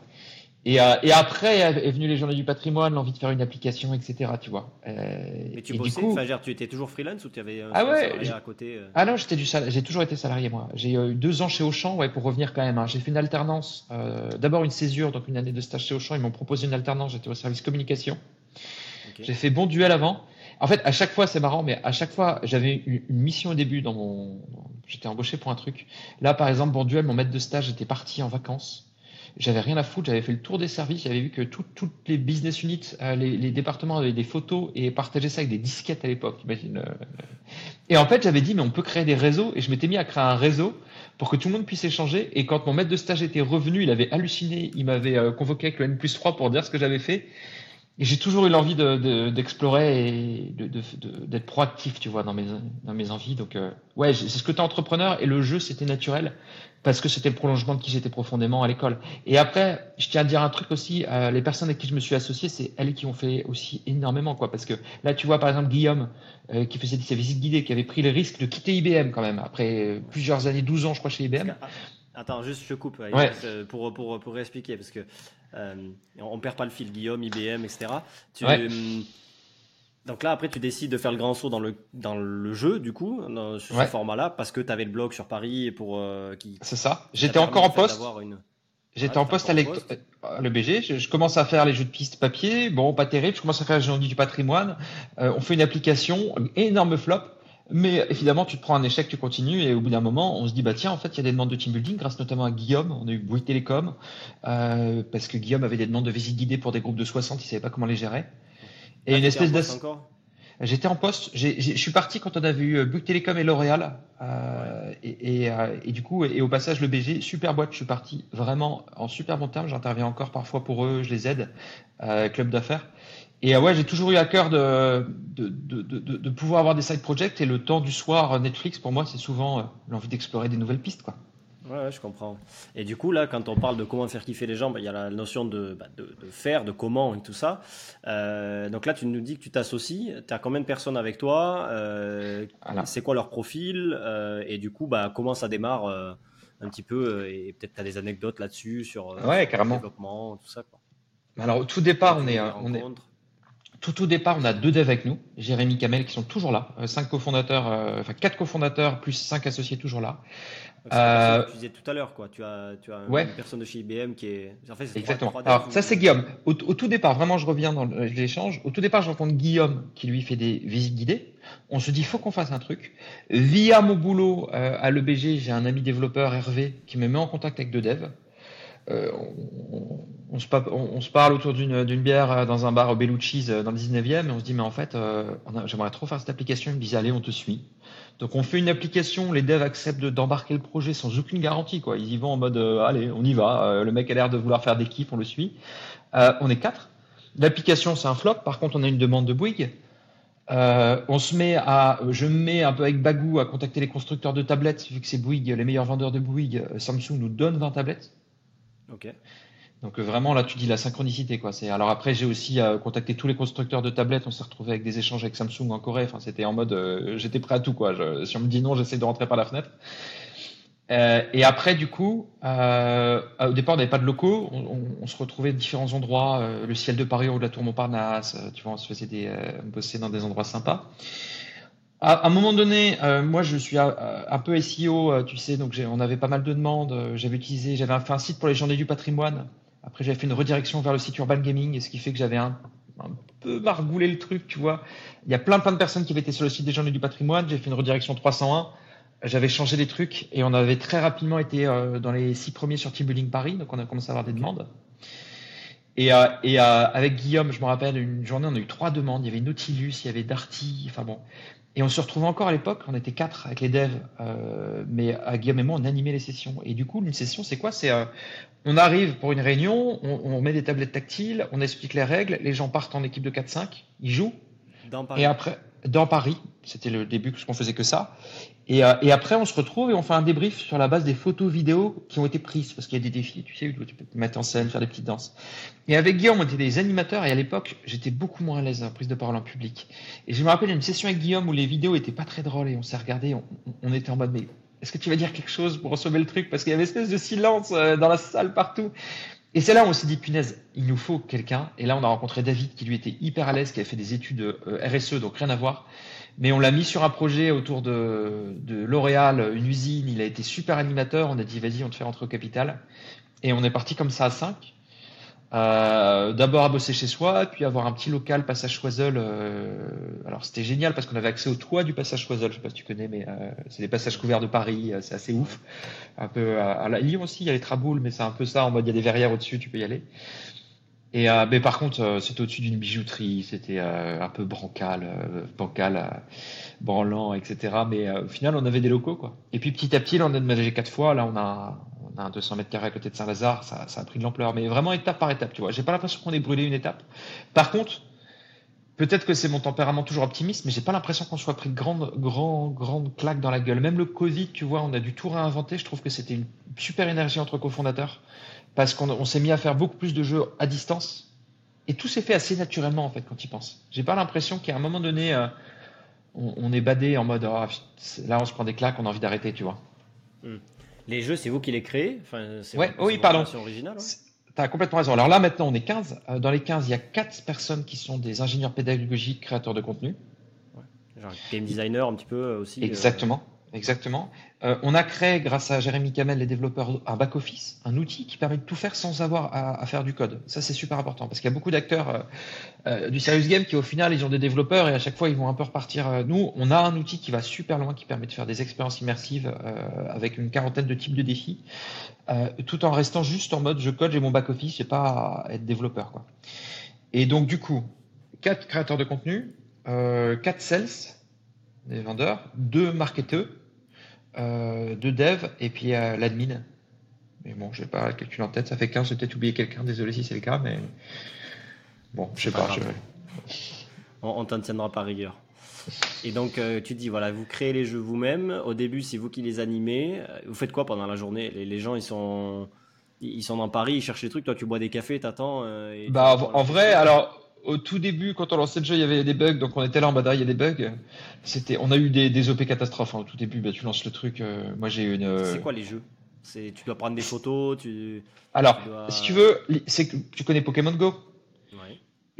Speaker 1: Et, euh, et, après est venu les journées du patrimoine, l'envie de faire une application, etc. Tu vois.
Speaker 2: Euh, Mais tu bossais, coup... tu étais toujours freelance ou tu avais un
Speaker 1: ah ouais,
Speaker 2: salarié à côté euh
Speaker 1: Ah non, j'étais du j'ai toujours été salarié moi. J'ai eu deux ans chez Auchan, ouais, pour revenir quand même. Hein. J'ai fait une alternance, euh, d'abord une césure, donc une année de stage chez Auchan. Ils m'ont proposé une alternance, j'étais au service communication. Okay. J'ai fait bon duel avant. En fait, à chaque fois, c'est marrant, mais à chaque fois, j'avais une mission au début dans mon, j'étais embauché pour un truc. Là, par exemple, bon duel, mon maître de stage était parti en vacances j'avais rien à foutre, j'avais fait le tour des services, j'avais vu que toutes les business units, euh, les, départements avaient des photos et partageaient ça avec des disquettes à l'époque, imagine. Euh. Et en fait, j'avais dit, mais on peut créer des réseaux, et je m'étais mis à créer un réseau pour que tout le monde puisse échanger. Et quand mon maître de stage était revenu, il avait halluciné, il m'avait euh, convoqué avec le N plus 3 pour dire ce que j'avais fait. Et j'ai toujours eu l'envie d'explorer de, et d'être proactif, tu vois, dans mes, dans mes envies. Donc, ouais, c'est ce côté entrepreneur et le jeu, c'était naturel parce que c'était le prolongement de qui j'étais profondément à l'école. Et après, je tiens à dire un truc aussi, euh, les personnes avec qui je me suis associé, c'est elles qui ont fait aussi énormément, quoi. Parce que là, tu vois, par exemple, Guillaume, euh, qui faisait ses visites guidées, qui avait pris le risque de quitter IBM quand même, après plusieurs années, 12 ans, je crois, chez IBM.
Speaker 2: Attends, juste je coupe pour, pour, pour, expliquer, parce que euh, on perd pas le fil, Guillaume, IBM, etc. Tu, Donc là, après, tu décides de faire le grand saut dans le, dans le jeu, du coup, sur ce format-là, parce que tu avais le blog sur Paris pour euh, qui.
Speaker 1: C'est ça. J'étais encore en poste. J'étais en poste à le BG. Je, commence à faire les jeux de piste papier. Bon, pas terrible. Je commence à faire les du patrimoine. Euh, on fait une application, énorme flop. Mais évidemment, tu te prends un échec, tu continues, et au bout d'un moment, on se dit bah tiens, en fait, il y a des demandes de team building, grâce notamment à Guillaume. On a eu Bouygues Télécom euh, parce que Guillaume avait des demandes de visite guidée pour des groupes de 60, il savait pas comment les gérer. Et ah, une espèce de. J'étais en poste. je suis parti quand on a vu Bouygues Télécom et L'Oréal. Euh, et, euh, et, du coup, et au passage, le BG, super boîte. Je suis parti vraiment en super bon terme. J'interviens encore parfois pour eux. Je les aide. Euh, club d'affaires. Et ouais, j'ai toujours eu à cœur de de, de, de, de, pouvoir avoir des side projects. Et le temps du soir, Netflix, pour moi, c'est souvent l'envie d'explorer des nouvelles pistes. Quoi.
Speaker 2: Ouais, je comprends. Et du coup, là, quand on parle de comment faire kiffer les gens, bah, il y a la notion de, bah, de, faire, de comment et tout ça. Euh, donc là, tu nous dis que tu t'associes. Tu as combien de personnes avec toi euh, C'est quoi leur profil euh, Et du coup, bah, comment ça démarre un petit peu Et peut-être tu as des anecdotes là-dessus sur,
Speaker 1: ouais, carrément.
Speaker 2: le développement, tout ça. Quoi.
Speaker 1: Alors, au tout départ, on est, on est, tout au départ, on a deux devs avec nous, Jérémy Kamel, qui sont toujours là, cinq cofondateurs, enfin quatre cofondateurs plus cinq associés toujours là.
Speaker 2: Euh, tu disais tout à l'heure, quoi. Tu as, tu as une personne de chez IBM qui est.
Speaker 1: En fait, Exactement. Alors, ça, c'est Guillaume. Au, tout départ, vraiment, je reviens dans l'échange. Au tout départ, je rencontre Guillaume qui lui fait des visites guidées. On se dit, faut qu'on fasse un truc. Via mon boulot euh, à l'EBG, j'ai un ami développeur, Hervé, qui me met en contact avec deux devs. Euh, on, se, parle autour d'une bière dans un bar au Bellucci's dans le 19e et on se dit mais en fait j'aimerais trop faire cette application. Ils me disent allez on te suit. Donc on fait une application, les devs acceptent d'embarquer le projet sans aucune garantie. Quoi. Ils y vont en mode euh, allez, on y va. Euh, le mec a l'air de vouloir faire des kiffs, on le suit. Euh, on est quatre. L'application c'est un flop. Par contre, on a une demande de Bouygues. on se met à, je me mets un peu avec Bagou à contacter les constructeurs de tablettes, vu que c'est Bouygues, les meilleurs vendeurs de Bouygues. Samsung nous donne 20 tablettes.
Speaker 2: Ok.
Speaker 1: Donc euh, vraiment là tu dis la synchronicité quoi. C'est alors après j'ai aussi euh, contacté tous les constructeurs de tablettes. On s'est retrouvé avec des échanges avec Samsung en Corée. Enfin c'était en mode euh, j'étais prêt à tout quoi. si on me dit non j'essaie de rentrer par la fenêtre. et après du coup au départ on n'avait pas de locaux. On, se retrouvait à différents endroits. le ciel de Paris ou de la Tour Montparnasse. tu vois on se faisait des on bossait dans des endroits sympas. À, un moment donné, moi je suis un peu SEO, tu sais, donc on avait pas mal de demandes. J'avais utilisé, j'avais fait un site pour les journées du patrimoine après, j'avais fait une redirection vers le site Urban Gaming, ce qui fait que j'avais un, peu margoulé le truc, tu vois. Il y a plein plein de personnes qui avaient été sur le site des Journées du Patrimoine. J'ai fait une redirection 301. J'avais changé des trucs et on avait très rapidement été euh, dans les six premiers sur Team Paris, donc on a commencé à avoir des demandes. Et, euh, euh, avec Guillaume, je me rappelle, une journée, on a eu trois demandes. Il y avait Nautilus, il y avait Darty, enfin bon. Et on se retrouvait encore à l'époque, on était quatre avec les devs, euh, mais à Guillaume et moi, on animait les sessions. Et du coup, une session, c'est quoi? C'est euh, on arrive pour une réunion, on, met des tablettes tactiles, on explique les règles, les gens partent en équipe de 4-5, ils jouent.
Speaker 2: Dans Paris.
Speaker 1: Et après, dans Paris, c'était le début parce qu'on faisait que ça. Et, euh, et, après, on se retrouve et on fait un débrief sur la base des photos vidéos qui ont été prises parce qu'il y a des défis, tu sais, où tu peux te mettre en scène, faire des petites danses. Et avec Guillaume, on était des animateurs et à l'époque, j'étais beaucoup moins à l'aise en prise de parole en public. Et je me rappelle une session avec Guillaume où les vidéos étaient pas très drôles et on s'est regardé, on, on, était en mode mais est-ce que tu vas dire quelque chose pour sauver le truc? Parce qu'il y avait une espèce de silence euh, dans la salle partout. Et c'est là où on s'est dit, punaise, il nous faut quelqu'un. Et là, on a rencontré David qui lui était hyper à l'aise, qui avait fait des études euh, RSE, donc rien à voir. Mais on l'a mis sur un projet autour de, de L'Oréal, une usine. Il a été super animateur. On a dit, vas-y, on te fait rentrer au capital. Et on est parti comme ça à 5. Euh, d'abord à bosser chez soi, puis avoir un petit local passage Choiseul. Euh, alors c'était génial parce qu'on avait accès au toit du passage Choiseul. Je sais pas si tu connais, mais euh, c'est des passages couverts de Paris. c'est assez ouf. Un peu à, Lyon aussi, il y a les traboules, mais c'est un peu ça en mode il y a des verrières au-dessus, tu peux y aller. Et mais par contre, c'était au-dessus d'une bijouterie, c'était un peu brancal, bancal, branlant, etc. Mais au final, on avait des locaux quoi. Et puis petit à petit, là, on a déménagé quatre fois. Là, on a un 200 mètres carrés à côté de Saint-Lazare, ça, a pris de l'ampleur, mais vraiment étape par étape, tu vois. J'ai pas l'impression qu'on ait brûlé une étape. Par contre, peut-être que c'est mon tempérament toujours optimiste, mais j'ai pas l'impression qu'on soit pris de grandes, grandes, grandes claques dans la gueule. Même le Covid, tu vois, on a dû tout réinventer. Je trouve que c'était une super énergie entre cofondateurs parce qu'on s'est mis à faire beaucoup plus de jeux à distance. Et tout s'est fait assez naturellement, en fait, quand tu penses. J'ai pas l'impression qu'à un moment donné, euh, on, est badé en mode, ah, là, on se prend des claques, on a envie d'arrêter, tu vois.
Speaker 2: Hmm. Les jeux, c'est vous qui les créez? Enfin,
Speaker 1: ouais, Oui, pardon.
Speaker 2: Originale,
Speaker 1: as complètement raison. Alors là, maintenant, on est 15. Euh, dans les 15, il y a 4 personnes qui sont des ingénieurs pédagogiques, créateurs de contenu.
Speaker 2: Genre game designer un petit peu aussi.
Speaker 1: Exactement. Exactement. Euh, on a créé, grâce à Jérémy Kamel, les développeurs, un back-office, un outil qui permet de tout faire sans avoir à, faire du code. Ça, c'est super important parce qu'il y a beaucoup d'acteurs euh, euh, du serious game qui, au final, ils ont des développeurs et à chaque fois, ils vont un peu repartir. Nous, on a un outil qui va super loin, qui permet de faire des expériences immersives avec une quarantaine de types de défis, tout en restant juste en mode je code, j'ai mon back-office, j'ai pas à être développeur. Quoi. Et donc, du coup, quatre créateurs de contenu, quatre sales, des vendeurs, deux marketeurs, deux devs et puis euh, l'admin. Mais bon, je n'ai pas le calcul en tête, ça fait 15, j'ai peut-être oublié quelqu'un, désolé si c'est le cas, mais bon, je sais pas.
Speaker 2: On, on t'en tiendra par rigueur. Et donc, euh, tu dis, voilà, vous créez les jeux vous-même. Au début, c'est vous qui les animez. Vous faites quoi pendant la journée? Les, gens, ils sont, ils sont dans Paris, ils cherchent des trucs. Toi, tu bois des cafés, t'attends.
Speaker 1: bah, en vrai, alors, au tout début, quand on lançait le jeu, il y avait des bugs, donc on était là en bas il y a des bugs. C'était, on a eu des, OP catastrophes hein, au tout début. Bah, tu lances le truc. Euh, moi, j'ai une.
Speaker 2: Euh, c'est quoi les jeux? C'est, tu dois prendre des photos. Tu.
Speaker 1: Alors, si tu veux, c'est que tu connais Pokémon Go?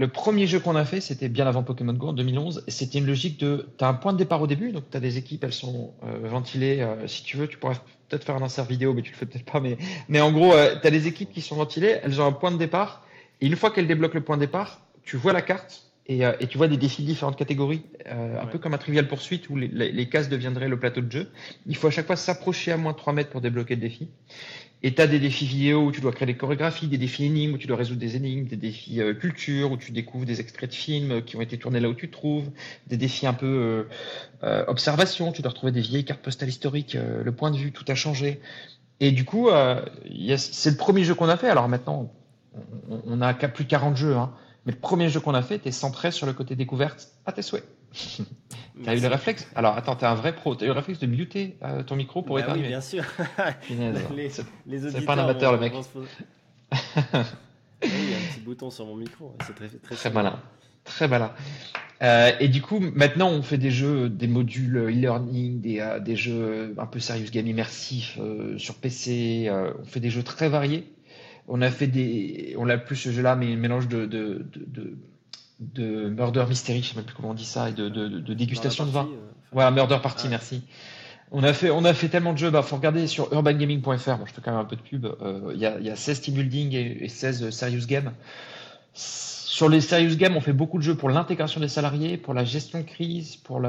Speaker 1: Le premier jeu qu'on a fait, c'était bien avant Pokémon Go en 2011. C'était une logique de, tu as un point de départ au début, donc tu as des équipes, elles sont euh, ventilées. si tu veux, tu pourrais peut-être faire un insert vidéo, mais tu le fais peut-être pas. Mais, mais en gros, tu as des équipes qui sont ventilées, elles ont un point de départ. Et une fois qu'elles débloquent le point de départ, tu vois la carte euh, et, tu vois des défis de différentes catégories, euh, un peu comme un trivial poursuite où les, cases deviendraient le plateau de jeu. Il faut à chaque fois s'approcher à moins de 3 mètres pour débloquer le défi. Et tu as des défis vidéo où tu dois créer des chorégraphies, des défis énigmes où tu dois résoudre des énigmes, des défis euh, culture où tu découvres des extraits de films qui ont été tournés là où tu te trouves, des défis un peu observation, tu dois retrouver des vieilles cartes postales historiques, le point de vue, tout a changé. Et du coup, c'est le premier jeu qu'on a fait. Alors maintenant, on, on a plus de 40 jeux. Hein. Mais le premier jeu qu'on a fait était centré sur le côté découverte à tes souhaits. *laughs* t'as eu le réflexe? Alors attends, t'es un vrai pro. T'as eu le réflexe de muter euh, ton micro pour
Speaker 2: bah Oui, bien sûr. *laughs*
Speaker 1: c'est pas un amateur le mec.
Speaker 2: il y a un petit bouton sur mon micro. C'est très, très,
Speaker 1: très malin. Très malin. Euh, et du coup, maintenant, on fait des jeux, des modules e-learning, des, euh, des jeux un peu serious game immersifs sur PC. on fait des jeux très variés on a fait des, on l'a plus ce jeu-là, mais un mélange de, de, de, de, murder mystery, je sais même plus comment on dit ça, et de, de, dégustation de vin. Euh, voilà, murder party, merci. On a fait, on a fait tellement de jeux, bah, faut regarder sur urbangaming.fr. Bon, je fais quand même un peu de pub. Euh, il y, a, y, a, 16 team building et, et 16 serious games. Sur les serious games, on fait beaucoup de jeux pour l'intégration des salariés, pour la gestion de crise, pour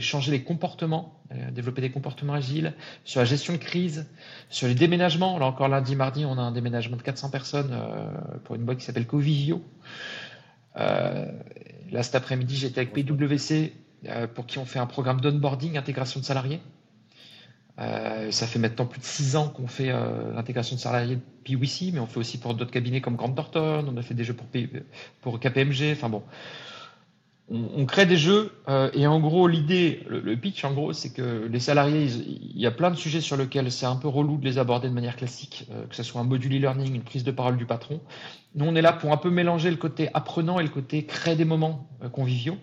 Speaker 1: changer les comportements, euh, développer des comportements agiles, sur la gestion de crise, sur les déménagements. Là encore lundi, mardi, on a un déménagement de 400 personnes euh, pour une boîte qui s'appelle Covivio. Euh, là, cet après-midi, j'étais avec PwC pour qui on fait un programme d'onboarding, intégration de salariés. Euh, ça fait maintenant plus de six ans qu'on fait euh, l'intégration de salariés PwC, mais on fait aussi pour d'autres cabinets comme Grant Thornton, on a fait des jeux pour, KPMG, enfin bon. On, crée des jeux euh, et en gros l'idée, le, pitch en gros, c'est que les salariés, il y a plein de sujets sur lesquels c'est un peu relou de les aborder de manière classique, que ce soit un module e-learning, une prise de parole du patron. Nous on est là pour un peu mélanger le côté apprenant et le côté créer des moments conviviaux.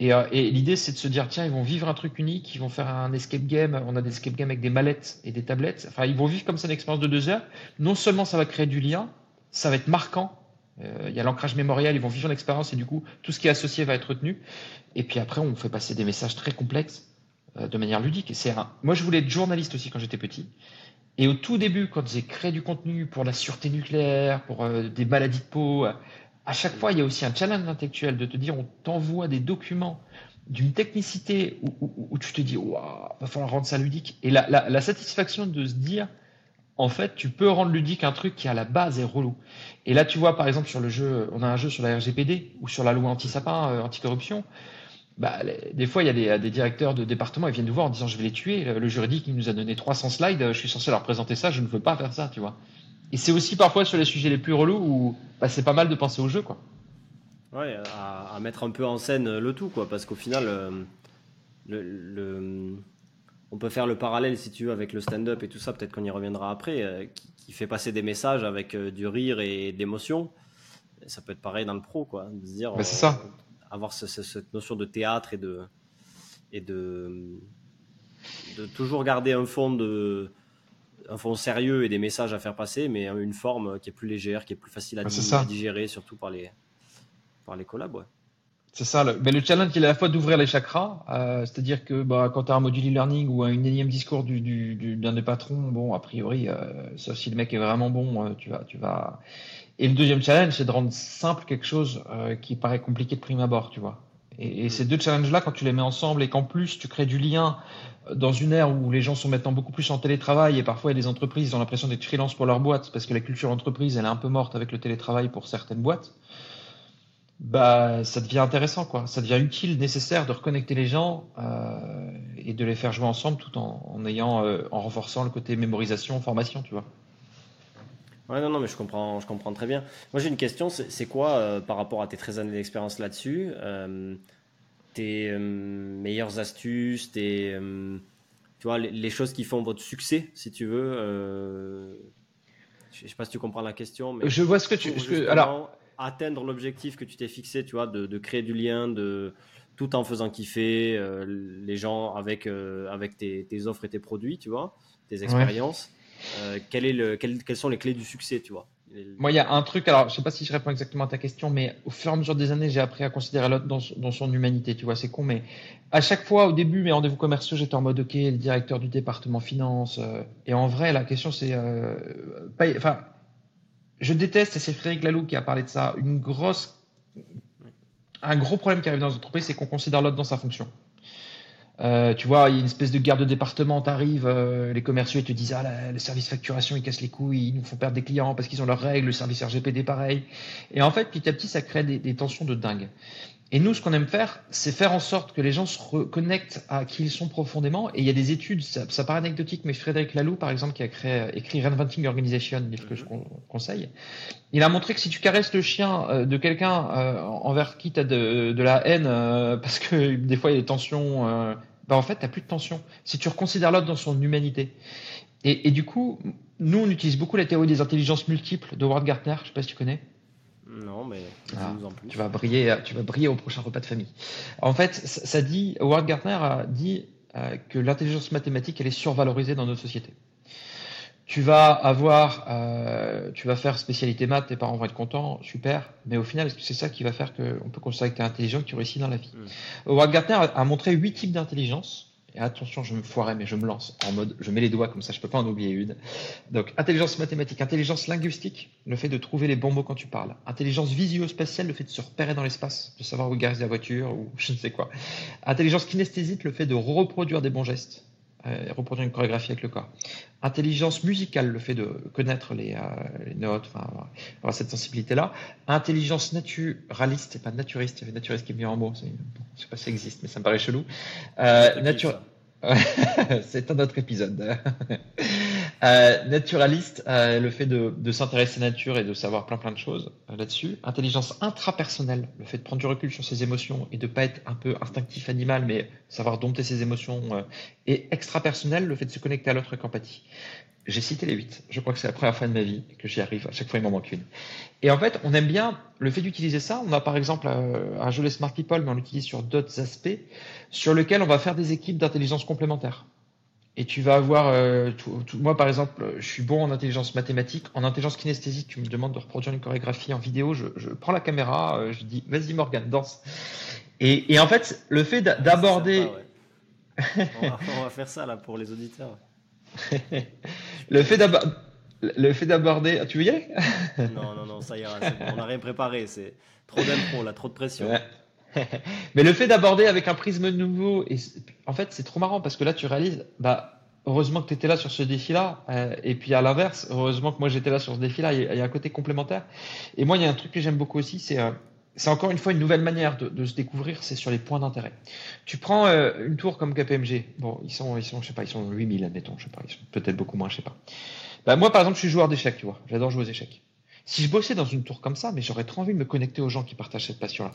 Speaker 1: Euh, et, l'idée, c'est de se dire, tiens, ils vont vivre un truc unique, ils vont faire un escape game. On a des escape games avec des mallettes et des tablettes. Enfin, ils vont vivre comme ça une expérience de deux heures. Non seulement ça va créer du lien, ça va être marquant. Euh, il y a l'ancrage mémorial, ils vont vivre une expérience et du coup, tout ce qui est associé va être retenu. Et puis après, on fait passer des messages très complexes euh, de manière ludique. C'est Moi, je voulais être journaliste aussi quand j'étais petit. Et au tout début, quand j'ai créé du contenu pour la sûreté nucléaire, pour des maladies de peau, à chaque fois, il y a aussi un challenge intellectuel de te dire on t'envoie des documents d'une technicité où, tu te dis waouh, va falloir rendre ça ludique. Et la, satisfaction de se dire en fait, tu peux rendre ludique un truc qui à la base est relou. Et là, tu vois, par exemple, sur le jeu, on a un jeu sur la RGPD ou sur la loi anti-sapin, euh, anti-corruption. Bah, des fois, il y a des, directeurs de département, ils viennent nous voir en disant je vais les tuer. Le, juridique, il nous a donné 300 slides, je suis censé leur présenter ça, je ne veux pas faire ça, tu vois. Et c'est aussi parfois sur les sujets les plus relous où bah, c'est pas mal de penser au jeu, quoi.
Speaker 2: Ouais, à, mettre un peu en scène le tout, quoi, parce qu'au final, euh, le, on peut faire le parallèle, si tu veux, avec le stand-up et tout ça, peut-être qu'on y reviendra après, euh, qui, fait passer des messages avec euh, du rire et d'émotion. Ça peut être pareil dans le pro, quoi, de se dire,
Speaker 1: c'est ça.
Speaker 2: avoir cette notion de théâtre et de, et de, de toujours garder un fond de un fond sérieux et des messages à faire passer, mais une forme qui est plus légère, qui est plus facile à, digérer, surtout par les, par les collabs.
Speaker 1: C'est ça. Le, mais le challenge, il est à la fois d'ouvrir les chakras, euh, c'est-à-dire que bah, quand tu as un module e-learning ou un énième discours d'un du, du, des patrons, bon, a priori, euh, sauf si le mec est vraiment bon, euh, tu vas, tu vas. Et le deuxième challenge, c'est de rendre simple quelque chose qui paraît compliqué de prime abord, tu vois. Et, et ces deux challenges-là, quand tu les mets ensemble et qu'en plus tu crées du lien dans une ère où les gens sont maintenant beaucoup plus en télétravail et parfois il y a des entreprises qui ont l'impression d'être freelance pour leur boîte parce que la culture entreprise elle est un peu morte avec le télétravail pour certaines boîtes bah ça devient intéressant quoi. Ça devient utile nécessaire de reconnecter les gens euh, et de les faire jouer ensemble tout en, en ayant euh, en renforçant le côté mémorisation formation tu vois
Speaker 2: ouais non non mais je comprends je comprends très bien moi j'ai une question c'est quoi euh, par rapport à tes 13 années d'expérience là-dessus euh, tes euh, meilleures astuces tes tu vois les, les, choses qui font votre succès si tu veux je sais pas si tu comprends la question mais
Speaker 1: je vois ce que tu que, alors
Speaker 2: atteindre l'objectif que tu t'es fixé, tu vois, de, créer du lien, de tout en faisant kiffer les gens avec, avec tes, offres et tes produits, tu vois, tes expériences. Euh, est le, quelles sont les clés du succès, tu vois?
Speaker 1: Moi, il y a un truc, alors je sais pas si je réponds exactement à ta question, mais au fur et à mesure des années, j'ai appris à considérer l'autre dans, son humanité, tu vois, c'est con, mais à chaque fois, au début, mes rendez-vous commerciaux, j'étais en mode, ok, le directeur du département finance, et en vrai, la question, c'est, enfin, je déteste, et c'est Frédéric Laloux qui a parlé de ça, une grosse, un gros problème qui arrive dans les entreprises, c'est qu'on considère l'autre dans sa fonction. Euh, tu vois, il y a une espèce de guerre de département, t'arrives, euh, les commerciaux ils te disent ah le service facturation ils cassent les couilles, ils nous font perdre des clients parce qu'ils ont leurs règles, le service RGPD pareil. Et en fait petit à petit ça crée des, tensions de dingue. Et nous, ce qu'on aime faire, c'est faire en sorte que les gens se reconnectent à qui ils sont profondément. Et il y a des études, ça, ça paraît anecdotique, mais Frédéric Laloux, par exemple, qui a créé, écrit Reinventing Organization, livre que je conseille, il a montré que si tu caresses le chien euh, de quelqu'un euh, envers qui tu as de, de, la haine, euh, parce que *laughs* des fois il y a des tensions, bah en fait, tu plus de tension. Si tu reconsidères l'autre dans son humanité. Et, et, du coup, nous, on utilise beaucoup la théorie des intelligences multiples de Howard Gardner, je sais pas si tu connais.
Speaker 2: Non, mais
Speaker 1: ah, en plus. Tu vas briller, tu vas briller au prochain repas de famille. En fait, ça dit, Howard Gardner a dit euh, que l'intelligence mathématique elle est survalorisée dans notre société. Tu vas avoir, euh, tu vas faire spécialité maths, tes parents vont être contents, super. Mais au final, est-ce que c'est ça qui va faire qu'on peut considérer que tu es intelligent, que tu réussis dans la vie mm. Howard Gardner a montré huit types d'intelligence et attention, je me foirais, mais je me lance en mode, je mets les doigts comme ça, je peux pas en oublier une. Donc, intelligence mathématique, intelligence linguistique, le fait de trouver les bons mots quand tu parles. Intelligence visio-spatiale, le fait de se repérer dans l'espace, de savoir où garer la voiture ou *laughs* je ne sais quoi. Intelligence kinesthésique, le fait de reproduire des bons gestes, euh, reproduire une chorégraphie avec le corps. Intelligence musicale, le fait de connaître les, euh, les notes, enfin, avoir cette sensibilité-là. Intelligence naturaliste, et pas naturiste, il y avait naturiste qui est mis en mots, je sais pas si ça existe, mais ça me paraît chelou. Euh, nature... c'est un autre épisode. *laughs* *laughs* euh, naturaliste, euh, le fait de, de s'intéresser à la nature et de savoir plein plein de choses euh, là-dessus. Intelligence intrapersonnelle, le fait de prendre du recul sur ses émotions et de pas être un peu instinctif animal, mais savoir dompter ses émotions. Euh, et extrapersonnel, le fait de se connecter à l'autre avec empathie. J'ai cité les huit. Je crois que c'est la première fois de ma vie que j'y arrive. À chaque fois, il m'en manque une. Et en fait, on aime bien le fait d'utiliser ça. On a par exemple euh, un jeu les Smart People, mais on l'utilise sur d'autres aspects, sur lequel on va faire des équipes d'intelligence complémentaires. Et tu vas avoir, euh, tout, tout, moi par exemple, je suis bon en intelligence mathématique, en intelligence kinesthésique, tu me demandes de reproduire une chorégraphie en vidéo, je, je prends la caméra, euh, je dis vas-y Morgan, danse. Et, et, en fait, le fait d'aborder...
Speaker 2: Ouais. on, on, va faire ça là pour les auditeurs. *laughs*
Speaker 1: le fait d'aborder le fait d'aborder. Tu veux y aller? *laughs*
Speaker 2: Non, non, non, ça ira. On n'a rien préparé. C'est trop d'impro, là, trop de pression. *laughs*
Speaker 1: Mais le fait d'aborder avec un prisme nouveau, et en fait, c'est trop marrant parce que là, tu réalises, bah, heureusement que tu étais là sur ce défi-là. Euh, et puis à l'inverse, heureusement que moi j'étais là sur ce défi-là. Il, y a un côté complémentaire. Et moi, il y a un truc que j'aime beaucoup aussi, c'est. Euh, c'est encore une fois une nouvelle manière de, se découvrir, c'est sur les points d'intérêt. Tu prends euh, une tour comme KPMG, bon, ils sont, ils sont, je sais pas, ils sont 8000, admettons, je sais pas, peut-être beaucoup moins, je sais pas. Bah, moi, par exemple, je suis joueur d'échecs, tu vois. J'adore jouer aux échecs. Si je bossais dans une tour comme ça, mais j'aurais trop envie de me connecter aux gens qui partagent cette passion-là.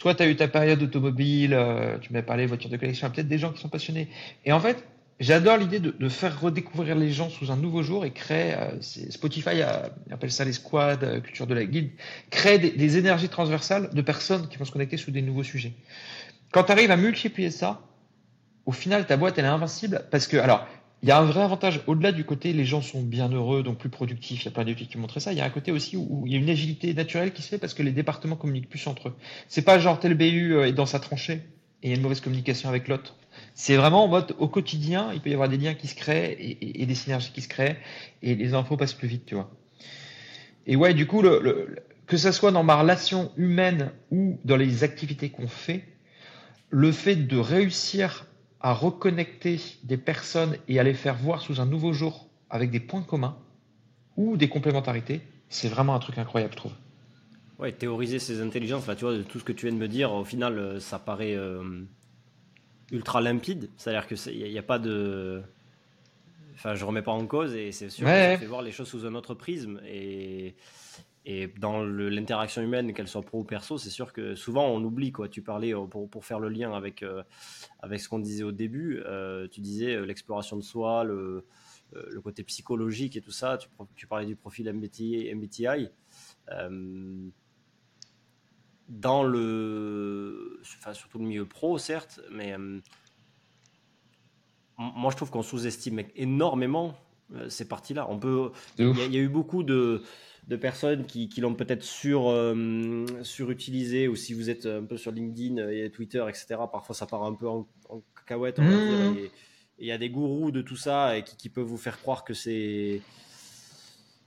Speaker 1: Toi, tu as eu ta période automobile, euh, tu m'as parlé voiture de collection, peut-être des gens qui sont passionnés. Et en fait, j'adore l'idée de, de, faire redécouvrir les gens sous un nouveau jour et créer, euh, Spotify euh, appelle ça les squads, euh, culture de la guide, créer des, des, énergies transversales de personnes qui vont se connecter sous des nouveaux sujets. Quand tu arrives à multiplier ça, au final, ta boîte, elle est invincible parce que, alors, il y a un vrai avantage au-delà du côté les gens sont bien heureux, donc plus productifs. Il y a plein d'études qui montrent ça. Il y a un côté aussi où, il y a une agilité naturelle qui se fait parce que les départements communiquent plus entre eux. C'est pas genre tel BU euh, est dans sa tranchée et il y a une mauvaise communication avec l'autre. C'est vraiment au quotidien, il peut y avoir des liens qui se créent et, des synergies qui se créent et les infos passent plus vite, tu vois. Et ouais, du coup, le, que ça soit dans ma relation humaine ou dans les activités qu'on fait, le fait de réussir à reconnecter des personnes et à les faire voir sous un nouveau jour avec des points communs ou des complémentarités, c'est vraiment un truc incroyable, je trouve.
Speaker 2: Ouais, théoriser ces intelligences, là, tu vois, de tout ce que tu viens de me dire, au final, euh, ça paraît euh, ultra limpide. C'est-à-dire qu'il n'y a, pas de. Enfin, je remets pas en cause et c'est sûr que ça fait voir les choses sous un autre prisme. Et, et dans l'interaction humaine, qu'elle soit pro ou perso, c'est sûr que souvent on oublie. Quoi. Tu parlais, euh, pour, pour faire le lien avec, euh, avec ce qu'on disait au début, euh, tu disais l'exploration de soi, le, le, côté psychologique et tout ça. Tu, tu parlais du profil MBTI. MBTI dans le. Enfin, surtout le milieu pro, certes, mais moi je trouve qu'on sous-estime énormément ces parties-là. On peut. Il y, a eu beaucoup de de personnes qui, qui l'ont peut-être sur, euh, surutilisé, ou si vous êtes un peu sur LinkedIn et Twitter, etc., parfois ça part un peu en, cacahuète. Mmh. il y a des gourous de tout ça et qui, peuvent vous faire croire que c'est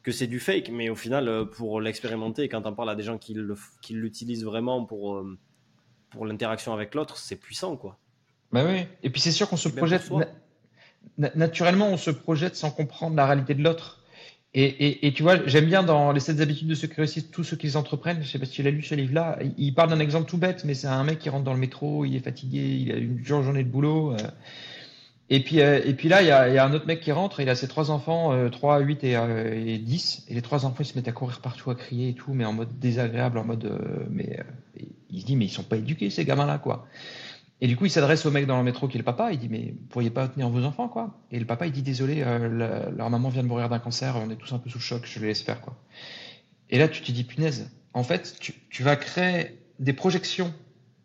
Speaker 2: que c'est du fake, mais au final, euh, pour l'expérimenter, quand on parle à des gens qui l'utilisent vraiment pour, euh, pour l'interaction avec l'autre, c'est puissant, quoi.
Speaker 1: Bah oui, et puis c'est sûr qu'on se projette, naturellement, on se projette sans comprendre la réalité de l'autre. Et, tu vois, j'aime bien dans les 7 habitudes de ceux qui réussissent, tous ceux qui entreprennent, je sais pas si tu l'as lu ce livre-là, il parle d'un exemple tout bête, mais c'est un mec qui rentre dans le métro, il est fatigué, il a une journée de boulot. Euh. et, puis, euh, et puis là, il y, a, un autre mec qui rentre, il a ses trois enfants, 3, euh, 8 et, 10, et les trois enfants, ils se mettent à courir partout, à crier et tout, mais en mode désagréable, en mode... mais il se dit, mais ils sont pas éduqués, ces gamins-là, quoi. Et du coup, il s'adresse au mec dans le métro qui est le papa. Il dit Mais vous pourriez pas tenir vos enfants, quoi? Et le papa, il dit Désolé, euh, leur maman vient de mourir d'un cancer, on est tous un peu sous choc, je les laisse faire, quoi. Et là, tu te dis Punaise, en fait, tu, vas créer des projections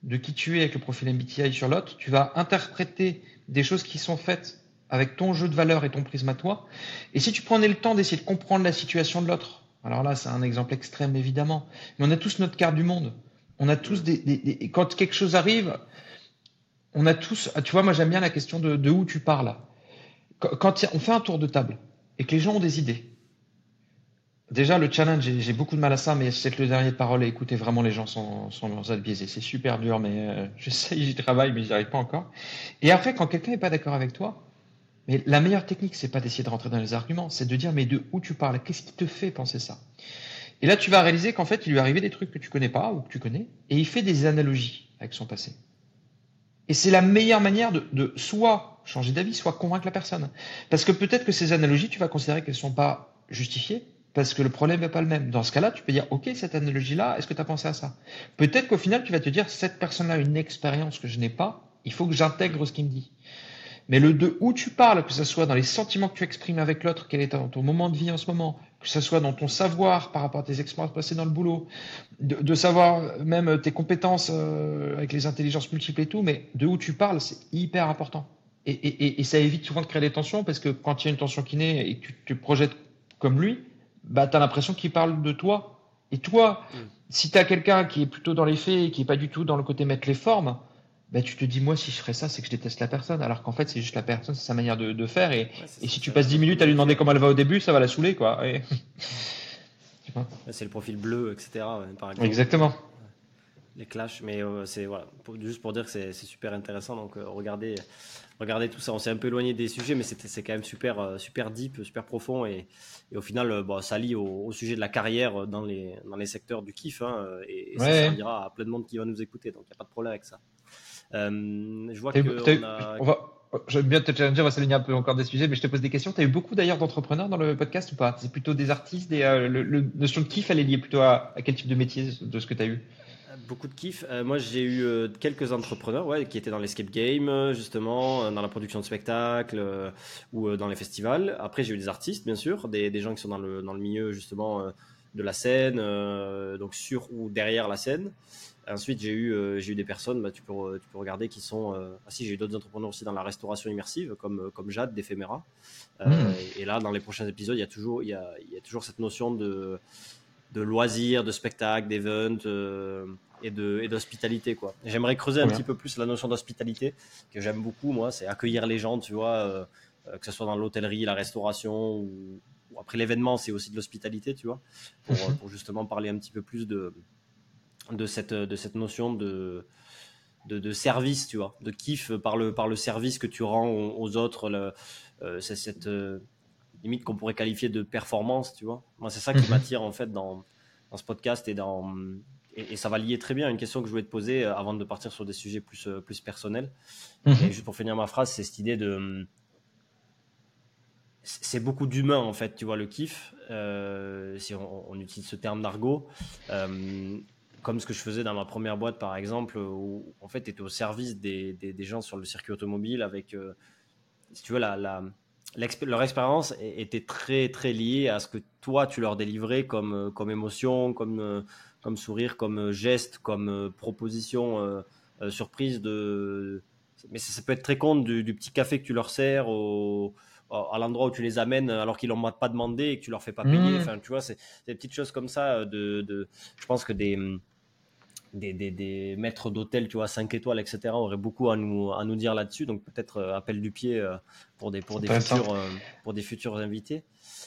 Speaker 1: de qui tu es avec le profil MBTI sur l'autre. Tu vas interpréter des choses qui sont faites avec ton jeu de valeur et ton prisme à toi. Et si tu prenais le temps d'essayer de comprendre la situation de l'autre, alors là, c'est un exemple extrême, évidemment, mais on a tous notre carte du monde. On a tous des, des quand quelque chose arrive, on a tous, tu vois, moi j'aime bien la question de, où tu parles. Quand on fait un tour de table et que les gens ont des idées, déjà le challenge, j'ai beaucoup de mal à ça, mais c'est le dernier de parole et écouter vraiment les gens sans, sans être biaisés. C'est super dur, mais euh, *laughs* j'y travaille, mais j'y arrive pas encore. Et après, quand quelqu'un n'est pas d'accord avec toi, mais la meilleure technique, c'est pas d'essayer de rentrer dans les arguments, c'est de dire mais de où tu parles, qu'est-ce qui te fait penser ça? Et là, tu vas réaliser qu'en fait, il lui est arrivé des trucs que tu connais pas ou que tu connais, et il fait des analogies avec son passé. Et c'est la meilleure manière de, soit changer d'avis, soit convaincre la personne. Parce que peut-être que ces analogies, tu vas considérer qu'elles ne sont pas justifiées, parce que le problème n'est pas le même. Dans ce cas-là, tu peux dire, OK, cette analogie-là, est-ce que tu as pensé à ça? Peut-être qu'au final, tu vas te dire, cette personne-là a une expérience que je n'ai pas, il faut que j'intègre ce qu'il me dit. Mais le de où tu parles, que ce soit dans les sentiments que tu exprimes avec l'autre, quel est ton moment de vie en ce moment, que ce soit dans ton savoir par rapport à tes expériences passées dans le boulot, de, savoir même tes compétences euh, avec les intelligences multiples et tout, mais de où tu parles, c'est hyper important. Et, ça évite souvent de créer des tensions parce que quand il y a une tension qui naît et que tu te projettes comme lui, bah, tu as l'impression qu'il parle de toi. Et toi, mm. si tu as quelqu'un qui est plutôt dans les faits et qui n'est pas du tout dans le côté mettre les formes, bah, tu te dis, moi, si je ferais ça, c'est que je déteste la personne. Alors qu'en fait, c'est juste la personne, c'est sa manière de, de faire. Et, et si tu passes 10 minutes à lui demander comment elle va au début, ça va la saouler, quoi. *laughs*
Speaker 2: c'est le profil bleu, etc.
Speaker 1: Par exemple. Exactement.
Speaker 2: Les clashs, mais euh, c'est voilà, juste pour dire que c'est super intéressant. Donc, euh, regardez, regardez tout ça. On s'est un peu éloigné des sujets, mais c'est quand même super, euh, super deep, super profond. Et, et au final, bon, ça lie au, sujet de la carrière dans les, dans les secteurs du kiff. Hein, et, ça servira à plein de monde qui va nous écouter. Donc, il n'y a pas de problème avec ça.
Speaker 1: Euh, je vois que. On, va... J'aime bien te challenger, on va s'aligner un peu encore des sujets, mais je te pose des questions. Tu as eu beaucoup d'ailleurs d'entrepreneurs dans le podcast ou pas? C'est plutôt des artistes, des, euh, le, notion de kiff, elle est liée plutôt à, quel type de métier de ce que tu as eu
Speaker 2: Beaucoup de kiff. Euh, moi, j'ai eu quelques entrepreneurs ouais, qui étaient dans l'escape game, justement, dans la production de spectacles ou dans les festivals. Après, j'ai eu des artistes, bien sûr, des, des, gens qui sont dans le, dans le milieu, justement, de la scène, donc sur ou derrière la scène. Ensuite, j'ai eu, euh, j'ai eu des personnes, bah, tu, peux, tu peux regarder, qui sont. Euh, ah si, j'ai eu d'autres entrepreneurs aussi dans la restauration immersive, comme, euh, comme Jade d'Ephéméra. Hmm. Et là, dans les prochains épisodes, il y a toujours, il y a, il y a toujours cette notion de, de loisirs, de spectacles, d'events et de et d'hospitalité quoi. J'aimerais creuser un petit peu plus la notion d'hospitalité que j'aime beaucoup moi, c'est accueillir les gens, tu vois, que ce soit dans l'hôtellerie, la restauration ou, après l'événement, c'est aussi de l'hospitalité, tu vois, pour, mhm. pour, justement parler un petit peu plus de de cette, de cette notion de, de, service, tu vois, de kiff par le, par le service que tu rends aux, autres. Euh, c'est cette euh, limite qu'on pourrait qualifier de performance, tu vois. Moi, c'est ça qui mhm. m'attire en fait dans, dans, ce podcast et, dans, et, ça va lier très bien à une question que je voulais te poser euh, avant de partir sur des sujets plus, plus personnels. Mhm. Et juste pour finir ma phrase, c'est cette idée de. C'est beaucoup d'humain en fait, tu vois, le kiff, si on, on, utilise ce terme d'argot comme ce que je faisais dans ma première boîte, par exemple, où en fait, tu étais au service des, gens sur le circuit automobile avec, euh, si tu veux, leur expérience était très, très liée à ce que toi, tu leur délivrais comme, euh, comme émotion, comme, euh, comme sourire, comme geste, comme proposition surprise. De... Mais ça, peut être très con du, petit café que tu leur sers à l'endroit où tu les amènes alors qu'ils l'ont pas demandé et que tu leur fais pas payer. Mmh. Enfin, tu vois, c'est des petites choses comme ça. De, de, je pense que des, des, des, des maîtres d'hôtel, tu vois, 5 étoiles, etc., auraient beaucoup à nous, à nous dire là-dessus. Donc peut-être euh, appel du pied euh, pour, des, pour, des futurs, euh, pour des futurs invités.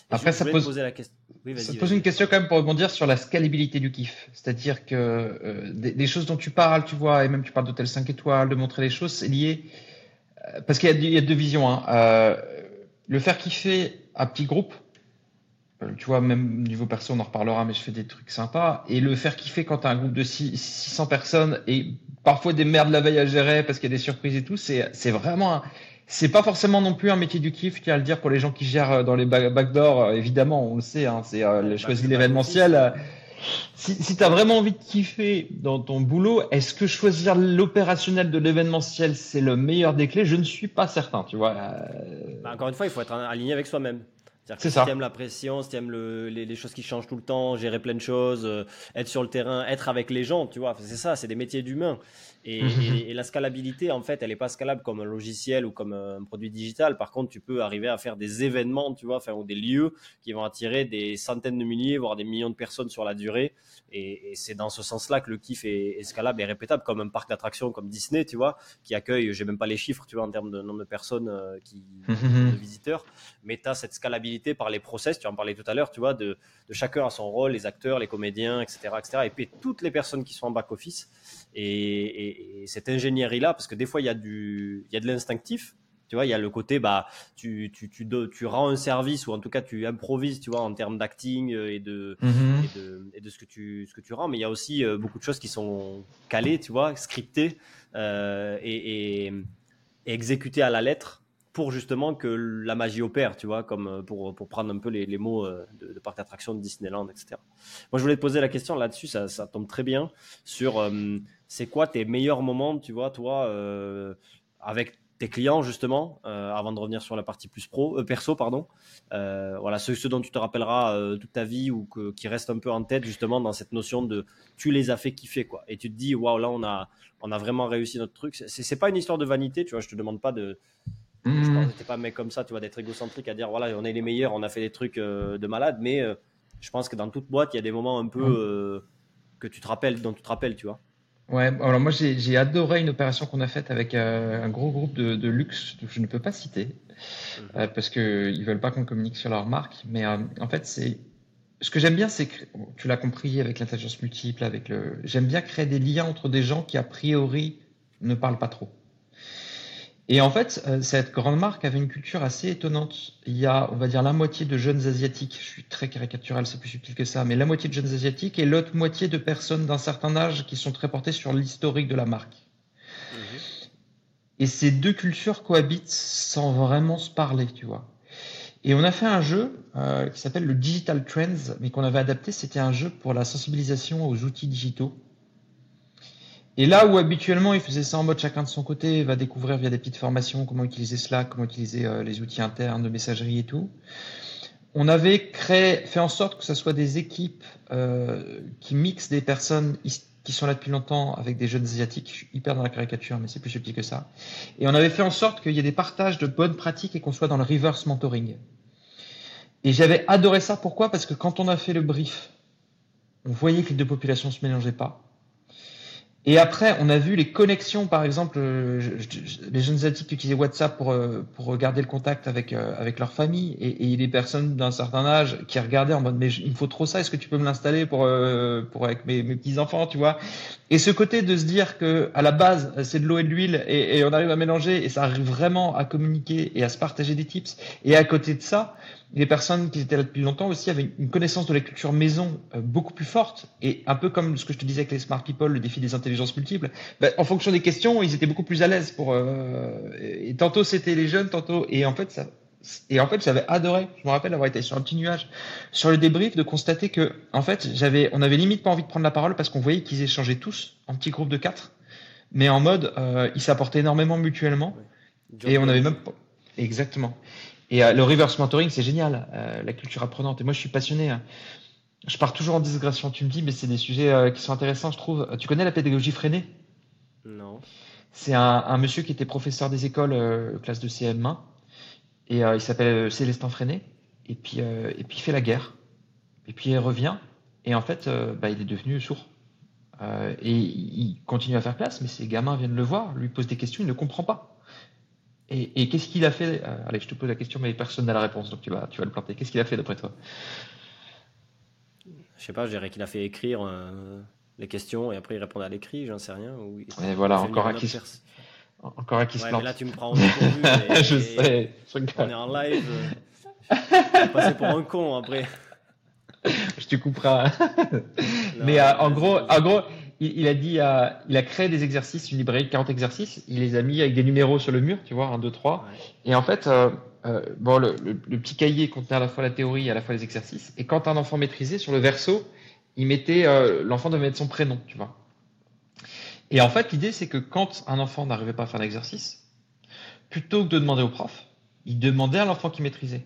Speaker 1: Après, ça pose, la question. ça pose une question quand même pour rebondir sur la scalabilité du kiff. C'est-à-dire que des, choses dont tu parles, tu vois, et même tu parles d'hôtel 5 étoiles, de montrer les choses, c'est lié. parce qu'il y, y, a deux visions. Hein. Le faire kiffer à petit groupe, euh, tu vois, même niveau perso, on en reparlera, mais je fais des trucs sympas. Et le faire kiffer quand tu as un groupe de 600 personnes et parfois des merdes la veille à gérer parce qu'il y a des surprises et tout, c'est, vraiment c'est pas forcément non plus un métier du kiff, tiens à le dire pour les gens qui gèrent euh, dans les backdoors, euh, évidemment, on le sait, hein, c'est euh, choisir l'événementiel. Si, si tu as vraiment envie de kiffer dans ton boulot, est-ce que choisir l'opérationnel de l'événementiel, c'est le meilleur des clés? Je ne suis pas certain, tu vois.
Speaker 2: Bah, encore une fois, il faut être aligné avec soi-même. C'est si tu aimes la pression, si tu aimes les, les, choses qui changent tout le temps, gérer plein de choses, euh, être sur le terrain, être avec les gens, tu vois, c'est ça, c'est des métiers d'humain. Et, et, la scalabilité, en fait, elle n'est pas scalable comme un logiciel ou comme un produit digital. Par contre, tu peux arriver à faire des événements, tu vois, enfin, ou des lieux qui vont attirer des centaines de milliers, voire des millions de personnes sur la durée. Et, et c'est dans ce sens-là que le kiff est, est, scalable et répétable, comme un parc d'attractions comme Disney, tu vois, qui accueille, j'ai même pas les chiffres, tu vois, en termes de nombre de personnes, euh, qui, de visiteurs, mais tu as cette scalabilité par les process, tu en parlais tout à l'heure, tu vois, de, de, chacun à son rôle, les acteurs, les comédiens, etc., etc. Et puis toutes les personnes qui sont en back-office. Et, et, cette ingénierie-là, parce que des fois, il y a, du, il y a de l'instinctif. Tu vois, il y a le côté, bah, tu, tu, tu, tu, rends un service ou en tout cas tu improvises, tu vois, en termes d'acting et de, mhm. et de, et de, ce, que tu, ce que tu rends. Mais il y a aussi euh, beaucoup de choses qui sont calées, tu vois, scriptées euh, et, et, exécutées à la lettre pour justement que la magie opère, tu vois, comme euh, pour, pour prendre un peu les, les mots de, de parc d'attraction de Disneyland, etc. Moi, je voulais te poser la question là-dessus, ça, ça tombe très bien, sur c'est quoi tes meilleurs moments, tu vois, toi, euh, avec tes clients justement, euh, avant de revenir sur la partie plus pro, euh, perso, pardon. voilà, ce, dont tu te rappelleras toute ta vie ou que, qui reste un peu en tête justement dans cette notion de tu les as fait kiffer quoi. Et tu te dis waouh là on a on a vraiment réussi notre truc. C'est pas une histoire de vanité, tu vois. Je te demande pas de mmh. Je pense pas un mec comme ça, tu vois, d'être égocentrique à dire voilà on est les meilleurs, on a fait des trucs de malade, mais je pense que dans toute boîte il y a des moments un peu mmh. que tu te rappelles, dont tu te rappelles, tu vois.
Speaker 1: Ouais, alors moi j'ai adoré une opération qu'on a faite avec euh, un gros groupe de, de, luxe que je ne peux pas citer mhm. euh, parce que ils veulent pas qu'on communique sur leur marque. Mais euh, en fait, c'est ce que j'aime bien, c'est que tu l'as compris avec l'intelligence multiple, avec le, j'aime bien créer des liens entre des gens qui a priori ne parlent pas trop. Et en fait, euh, cette grande marque avait une culture assez étonnante. Il y a, on va dire, la moitié de jeunes asiatiques. Je suis très caricatural, c'est plus subtil que ça, mais la moitié de jeunes asiatiques et l'autre moitié de personnes d'un certain âge qui sont très portées sur l'historique de la marque. Mhm. Et ces deux cultures cohabitent sans vraiment se parler, tu vois. Et on a fait un jeu euh, qui s'appelle le Digital Trends, mais qu'on avait adapté. C'était un jeu pour la sensibilisation aux outils digitaux. Et là où habituellement il faisait ça en mode chacun de son côté, va découvrir via des petites formations comment utiliser Slack, comment utiliser euh, les outils internes de messagerie et tout. On avait créé, fait en sorte que ce soit des équipes euh, qui mixent des personnes qui sont là depuis longtemps avec des jeunes asiatiques. Je suis hyper dans la caricature, mais c'est plus subtil que ça. Et on avait fait en sorte qu'il y ait des partages de bonnes pratiques et qu'on soit dans le reverse mentoring. Et j'avais adoré ça. Pourquoi? Parce que quand on a fait le brief, on voyait que les deux populations ne se mélangeaient pas. Et après, on a vu les connexions, par exemple, euh, les jeunes asiatiques utilisaient WhatsApp pour, euh, pour garder le contact avec, euh, avec leur famille, et, et les personnes d'un certain âge qui regardaient en mode mais il me faut trop ça, est-ce que tu peux me l'installer pour, pour avec mes, mes petits enfants, tu vois? Et ce côté de se dire que à la base c'est de l'eau et de l'huile, et, et on arrive à mélanger, et ça arrive vraiment à communiquer et à se partager des tips. Et à côté de ça, les personnes qui étaient là depuis longtemps aussi avaient une connaissance de la culture maison euh, beaucoup plus forte. Et un peu comme ce que je te disais avec les smart people, le défi des intelligences multiples, bah, en fonction des questions, ils étaient beaucoup plus à l'aise pour. Euh, et tantôt c'était les jeunes, tantôt. Et en fait, ça. Et en fait, j'avais adoré. Je me rappelle avoir été sur un petit nuage sur le débrief de constater que, en fait, j'avais, on avait limite pas envie de prendre la parole parce qu'on voyait qu'ils échangeaient tous en petits groupes de quatre, mais en mode, euh, ils s'apportaient énormément mutuellement. Et on avait même exactement. Et euh, le reverse mentoring, c'est génial, euh, la culture apprenante. Et moi, je suis passionné. Hein. Je pars toujours en digression. Tu me dis, mais c'est des sujets euh, qui sont intéressants, je trouve. Tu connais la pédagogie freinée?
Speaker 2: Non.
Speaker 1: C'est un, monsieur qui était professeur des écoles, classe de CM1. Et il s'appelle Célestin Freinet. Et puis, et puis, il fait la guerre. Et puis, il revient. Et en fait, bah, il est devenu sourd. et il continue à faire classe, mais ses gamins viennent le voir, lui posent des questions, il ne comprend pas. Et, qu'est-ce qu'il a fait euh, Allez, je te pose la question, mais personne n'a la réponse, donc tu vas, tu vas le planter. Qu'est-ce qu'il a fait d'après toi?
Speaker 2: Je sais pas, je dirais qu'il a fait écrire euh, les questions et après il répondait à l'écrit, j'en sais rien.
Speaker 1: et voilà, encore un, qui encore un qui se plante.
Speaker 2: Mais là, tu me prends au *laughs* dépourvu.
Speaker 1: je sais.
Speaker 2: on est en live. Euh, je vais passer pour un con après. *laughs*
Speaker 1: je te couperai. mais en gros, en gros, il, a dit, euh, il a créé des exercices, une librairie de 40 exercices. Il les a mis avec des numéros sur le mur, tu vois, 1, 2, 3. Et en fait, euh, euh, bon, le, petit cahier contenait à la fois la théorie et à la fois les exercices. Et quand un enfant maîtrisait, sur le verso, il mettait, l'enfant devait mettre son prénom, tu vois. Et en fait, l'idée, c'est que quand un enfant n'arrivait pas à faire l'exercice, plutôt que de demander au prof, il demandait à l'enfant qui maîtrisait.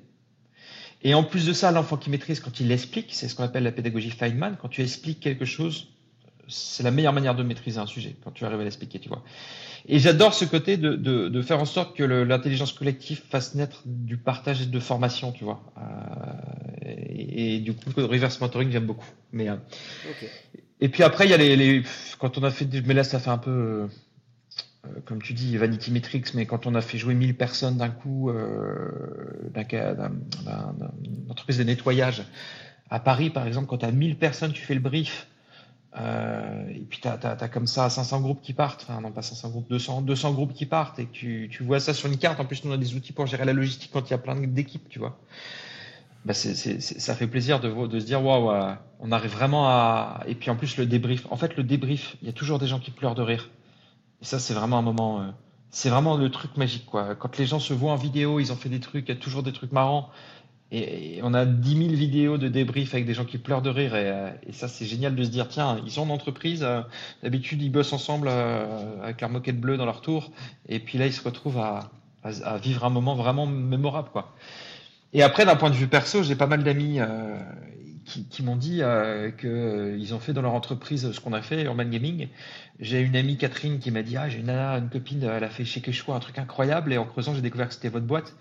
Speaker 1: Et en plus de ça, l'enfant qui maîtrise, quand il l'explique, c'est ce qu'on appelle la pédagogie Feynman, quand tu expliques quelque chose c'est la meilleure manière de maîtriser un sujet quand tu arrives à l'expliquer, tu vois. Et j'adore ce côté de, de, de, faire en sorte que l'intelligence collective fasse naître du partage et de formation, tu vois. Euh, et, du coup, le reverse mentoring, j'aime beaucoup. Mais, euh, Et puis après, il y a les, les, Quand on a fait. Mais là, ça fait un peu. Euh, comme tu dis, Vanity Metrics, mais quand on a fait jouer 1000 personnes d'un coup, d'une entreprise de nettoyage à Paris, par exemple, quand tu as 1000 personnes, tu fais le brief euh, et puis tu as, comme ça 500 groupes qui partent, enfin non pas 500 groupes, 200, 200 groupes qui partent et tu, tu vois ça sur une carte. En plus, on a des outils pour gérer la logistique quand il y a plein d'équipes, tu vois. Bah c'est, ça fait plaisir de, de se dire waouh, on arrive vraiment à. Et puis en plus le débrief. En fait, le débrief, il y a toujours des gens qui pleurent de rire. Et ça, c'est vraiment un moment. Euh, c'est vraiment le truc magique, quoi. Quand les gens se voient en vidéo, ils ont fait des trucs, il y a toujours des trucs marrants. Et, on a 10 000 vidéos de débrief avec des gens qui pleurent de rire. Et, euh, ça, c'est génial de se dire tiens, ils sont en entreprise. Euh, d'habitude, ils bossent ensemble euh, avec leur moquette bleue dans leur tour. Et puis là, ils se retrouvent à, vivre un moment vraiment mémorable. quoi. Et après, d'un point de vue perso, j'ai pas mal d'amis qui, m'ont dit qu'ils ont fait dans leur entreprise ce qu'on a fait, Urban Gaming. J'ai une amie, Catherine, qui m'a dit Ah, j'ai une, une copine, elle a fait chez Quechua un truc incroyable. Et en creusant, j'ai découvert que c'était votre boîte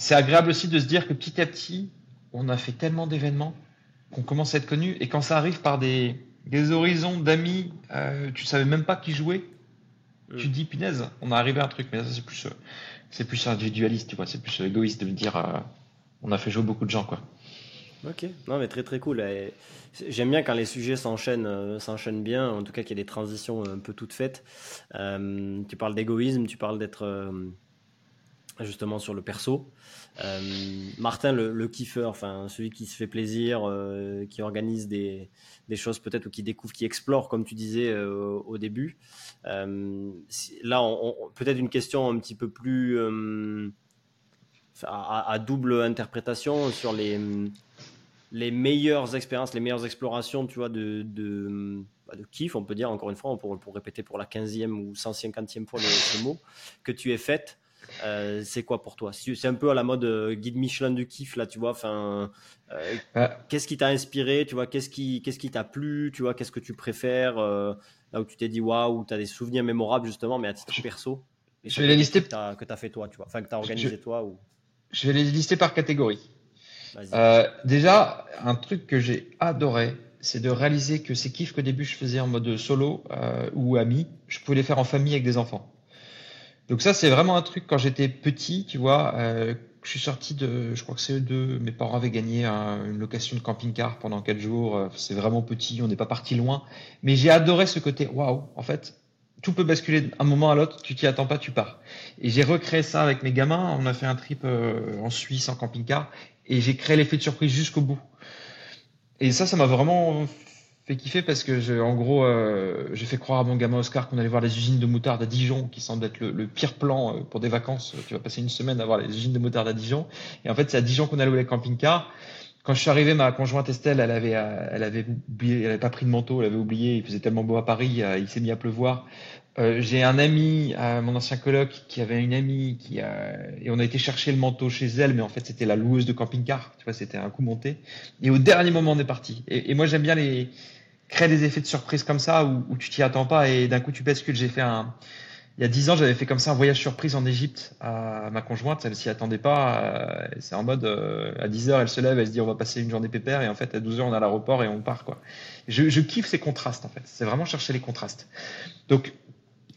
Speaker 1: c'est agréable aussi de se dire que petit à petit, on a fait tellement d'événements qu'on commence à être connu. Et quand ça arrive par des, horizons d'amis, euh, tu savais même pas qui jouait, tu mm. dis, punaise, on a arrivé à un truc. Mais ça, c'est plus, euh, c'est plus individualiste, tu vois. C'est plus égoïste de me dire, euh, on a fait jouer beaucoup de gens, quoi.
Speaker 2: Ok, non mais très très cool. J'aime bien quand les sujets s'enchaînent, s'enchaînent bien, en tout cas qu'il y ait des transitions un peu toutes faites. tu parles d'égoïsme, tu parles d'être justement sur le perso. Euh, Martin, le, kiffeur, enfin celui qui se fait plaisir, euh, qui organise des, choses peut-être ou qui découvre, qui explore, comme tu disais euh, au début. là, peut-être une question un petit peu plus à, double interprétation sur les, les meilleures expériences, les meilleures explorations, tu vois, de, de, bah, kiff, on peut dire encore une fois, pour, pour répéter pour la 15e ou 150e fois le, ce mot, que tu aies faites Euh, c'est quoi pour toi? C'est un peu à la mode euh, guide Michelin du kiff là, tu vois. Enfin, qu'est-ce qui t'a inspiré Tu vois, qu'est-ce qui, qu'est-ce qui t'a plu Tu vois, qu'est-ce que tu préfères Là où tu t'es dit waouh, tu as des souvenirs mémorables justement, mais à titre perso?
Speaker 1: je vais les lister. Que
Speaker 2: tu as, fait toi, tu vois. Enfin, que tu as organisé toi. Ou...
Speaker 1: Je vais les lister par catégorie. déjà, un truc que j'ai adoré, c'est de réaliser que ces kiffs qu'au début je faisais en mode solo euh, ou ami, je pouvais les faire en famille avec des enfants. Donc ça, c'est vraiment un truc quand j'étais petit, tu vois. Euh, je suis sorti de, je crois que c'est deux, mes parents avaient gagné une location de camping-car pendant quatre jours. Euh, c'est vraiment petit, on n'est pas parti loin. Mais j'ai adoré ce côté, waouh, en fait, tout peut basculer d'un moment à l'autre, tu t'y attends pas, tu pars. Et j'ai recréé ça avec mes gamins. On a fait un trip en Suisse en camping-car et j'ai créé l'effet de surprise jusqu'au bout. Et ça, ça m'a vraiment fait kiffer parce que, en gros, euh, j'ai fait croire à mon gamin Oscar qu'on allait voir les usines de moutarde à Dijon, qui semble être le, pire plan euh, pour des vacances. Tu vas passer une semaine à voir les usines de moutarde à Dijon. Et en fait, c'est à Dijon qu'on allait où les camping-car. Quand je suis arrivé, ma conjointe Estelle, elle avait, euh, elle avait oublié, elle avait pas pris de manteau, elle avait oublié. Il faisait tellement beau à Paris, il s'est mis à pleuvoir. J'ai un ami, mon ancien coloc, qui avait une amie qui a, et on a été chercher le manteau chez elle, mais en fait c'était la loueuse de camping-car, tu vois, c'était un coup monté. Et au dernier moment on est parti. Et, moi j'aime bien les créer des effets de surprise comme ça où, tu t'y attends pas et d'un coup tu bascules. J'ai fait un, il y a dix ans j'avais fait comme ça un voyage surprise en Égypte à ma conjointe, elle s'y attendait pas. Euh, c'est en mode à 10 heures elle se lève, elle se dit on va passer une journée pépère et en fait à 12 heures on est à l'aéroport et on part quoi. Je, kiffe ces contrastes en fait. C'est vraiment chercher les contrastes. Donc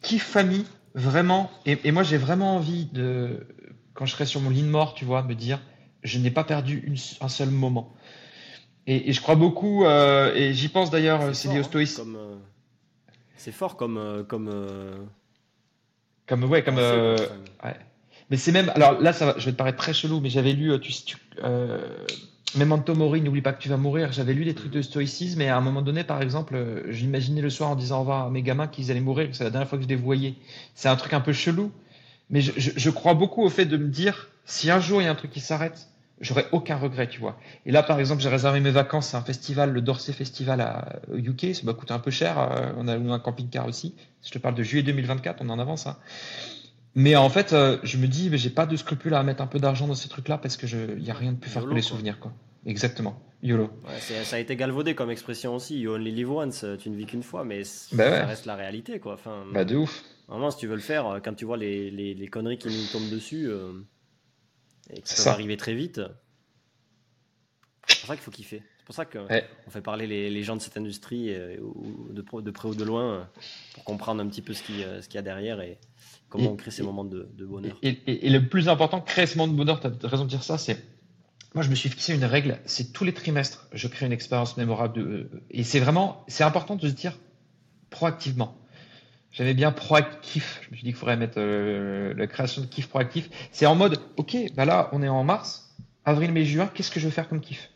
Speaker 1: kiff famille, vraiment. Et, moi, j'ai vraiment envie de, quand je serai sur mon lit de mort, tu vois, me dire, je n'ai pas perdu un seul moment. Et, je crois beaucoup, euh, et j'y pense d'ailleurs, c'est lié au stoïcisme.
Speaker 2: Euh, c'est fort comme. Euh, comme,
Speaker 1: comme ouais, comme. Ouais. Mais c'est même. Alors là, ça va, je vais te paraître très chelou, mais j'avais lu. Tu, tu, Memento Mori, n'oublie pas que tu vas mourir. J'avais lu des trucs de stoïcisme et à un moment donné, par exemple, euh, j'imaginais le soir en disant au revoir à mes gamins qu'ils allaient mourir, que c'est la dernière fois que je les voyais. C'est un truc un peu chelou, mais je, crois beaucoup au fait de me dire si un jour il y a un truc qui s'arrête, j'aurai aucun regret, tu vois. Et là, par exemple, j'ai réservé mes vacances à un festival, le Dorsey Festival à, au UK. Ça m'a coûté un peu cher. Euh, on a eu un camping-car aussi. Je te parle de juillet 2024, on en avance. Hein. Mais en fait, euh, je me dis, mais j'ai pas de scrupule à mettre un peu d'argent dans ces trucs-là parce que je, y a rien de plus fort que les souvenirs, quoi. Exactement. YOLO.
Speaker 2: ça a été galvaudé comme expression aussi. You only live once. Tu ne vis qu'une fois, mais bah ça reste la réalité, quoi. Enfin,
Speaker 1: bah de ouf.
Speaker 2: Vraiment, si tu veux le faire, euh, quand tu vois les, les, les conneries qui nous tombent dessus euh, et que ça va arriver très vite, c'est pour ça qu'il faut kiffer. C'est pour ça qu'on on fait parler les, les, gens de cette industrie de, de près ou de loin pour comprendre un petit peu ce qu'il ce qu'il y a derrière et, Comment on crée ces moments de, bonheur
Speaker 1: et, le plus important, créer ce moment de bonheur, tu as raison de dire ça, c'est. Moi, je me suis fixé une règle, c'est tous les trimestres, je crée une expérience mémorable. De, et c'est vraiment, c'est important de se dire proactivement. J'avais bien proactif. Je me suis dit qu'il faudrait mettre euh, la création de kiff proactif. C'est en mode, ok, bah là, on est en mars, avril, mai, juin, qu'est-ce que je veux faire comme kiff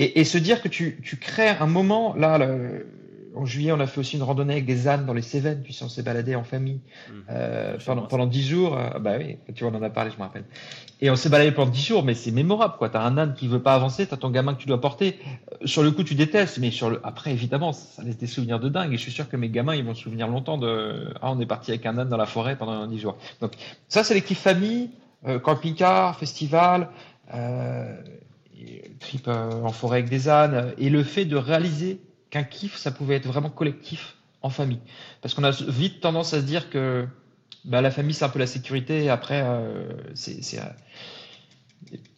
Speaker 1: et, se dire que tu, tu crées un moment, là, le, en juillet, on a fait aussi une randonnée avec des ânes dans les Cévennes. Tu sais, on s'est baladé en famille mmh. euh, pendant, pendant 10 jours. Euh, bah oui, tu vois, on en a parlé, je me rappelle. Et on s'est baladé pendant 10 jours, mais c'est mémorable, quoi. T'as un âne qui veut pas avancer, t'as ton gamin que tu dois porter. Euh, sur le coup, tu détestes, mais sur le, après, évidemment, ça laisse des souvenirs de dingue. Et je suis sûr que mes gamins, ils vont se souvenir longtemps de, ah, on est parti avec un âne dans la forêt pendant 10 jours. Donc, ça, c'est l'équipe famille, camping-car, festival, trip en forêt avec des ânes, et le fait de réaliser qu'un kiff, ça pouvait être vraiment collectif en famille. Parce qu'on a vite tendance à se dire que bah, la famille, c'est un peu la sécurité, et après, euh, c'est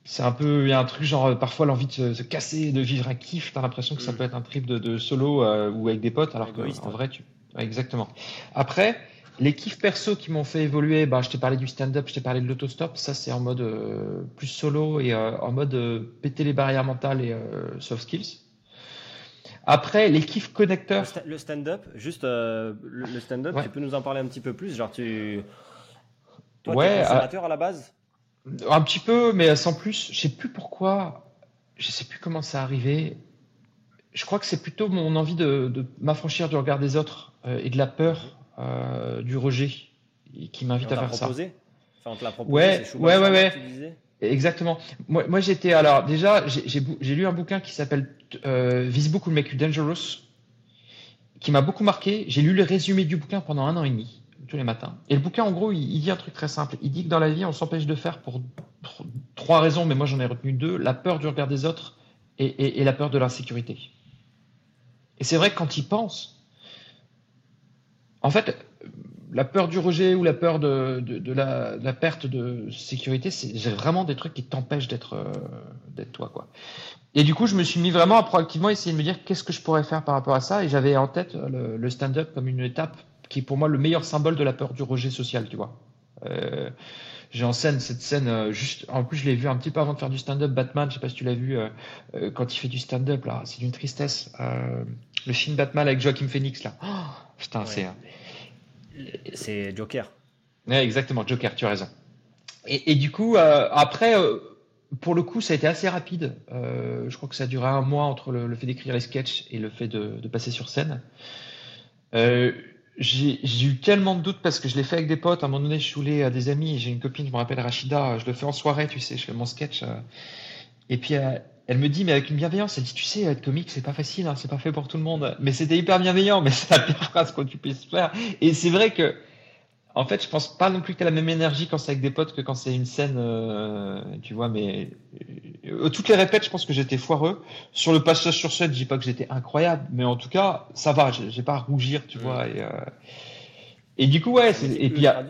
Speaker 1: c'est un peu, il y a un truc genre euh, parfois l'envie de se, casser, de vivre un kiff. T'as l'impression que ça mm. peut être un trip de, solo euh, ou avec des potes, alors qu'en vrai, tu, exactement. Après, les kiffs perso qui m'ont fait évoluer, bah, je t'ai parlé du stand-up, je t'ai parlé de l'autostop. Ça, c'est en mode plus solo et en mode péter les barrières mentales et soft skills. Après, les kiffs connecteurs.
Speaker 2: Le stand-up, juste euh, le stand-up, tu peux nous en parler un petit peu plus Genre, tu. Toi, ouais, es conservateur à... la base?
Speaker 1: Un petit peu, mais sans plus. Je sais plus pourquoi. Je sais plus comment ça arrivé. Je crois que c'est plutôt mon envie de, m'affranchir du regard des autres euh, et de la peur euh, du rejet qui m'invite à faire
Speaker 2: proposé?
Speaker 1: Ça.
Speaker 2: Enfin, on te l'a proposé.
Speaker 1: Ouais, ouais, ouais, ouais. Exactement. Moi, j'étais alors déjà, j'ai lu un bouquin qui s'appelle euh, This Book Will Make You Dangerous, qui m'a beaucoup marqué. J'ai lu le résumé du bouquin pendant un an et demi. tous les matins. Et le bouquin, en gros, il, dit un truc très simple. Il dit que dans la vie, on s'empêche de faire pour trois raisons, mais moi j'en ai retenu deux la peur du regard des autres et, la peur de l'insécurité. Et c'est vrai que quand il pense, en fait, la peur du rejet ou la peur de, la, perte de sécurité, c'est vraiment des trucs qui t'empêchent d'être euh, d'être toi, quoi. Et du coup, je me suis mis vraiment à proactivement essayer de me dire qu'est-ce que je pourrais faire par rapport à ça. Et j'avais en tête le, stand-up comme une étape qui est pour moi le meilleur symbole de la peur du rejet social, tu vois. Euh, j'ai en scène cette scène euh, juste en plus je l'ai vu un petit peu avant de faire du stand-up Batman je sais pas si tu l'as vu quand il fait du stand-up là c'est d'une tristesse le film Batman avec Joaquin Phoenix là oh, putain c'est
Speaker 2: c'est Joker.
Speaker 1: Exactement, Joker, tu as raison. Et, du coup, euh, après, euh, pour le coup, ça a été assez rapide. Euh, je crois que ça a duré un mois entre le, fait d'écrire les sketchs et le fait de, passer sur scène. j'ai eu tellement de doutes parce que je l'ai fait avec des potes. À un moment donné, je suis à des amis. J'ai une copine, je me rappelle Rachida. Je le fais en soirée, tu sais. Je fais mon sketch. et puis, elle me dit, mais avec une bienveillance, elle dit, tu sais, être comique, c'est pas facile, hein, c'est pas fait pour tout le monde. Mais c'était hyper bienveillant, mais c'est la pire phrase que tu puisses faire. Et c'est vrai que, en fait, je pense pas non plus que tu as la même énergie quand c'est avec des potes que quand c'est une scène, euh, tu vois, mais euh, toutes les répètes, je pense que j'étais foireux. Sur le passage sur scène, je dis pas que j'étais incroyable, mais en tout cas, ça va, j'ai pas à rougir, tu vois. Et, euh, et du coup, ouais, et puis, a...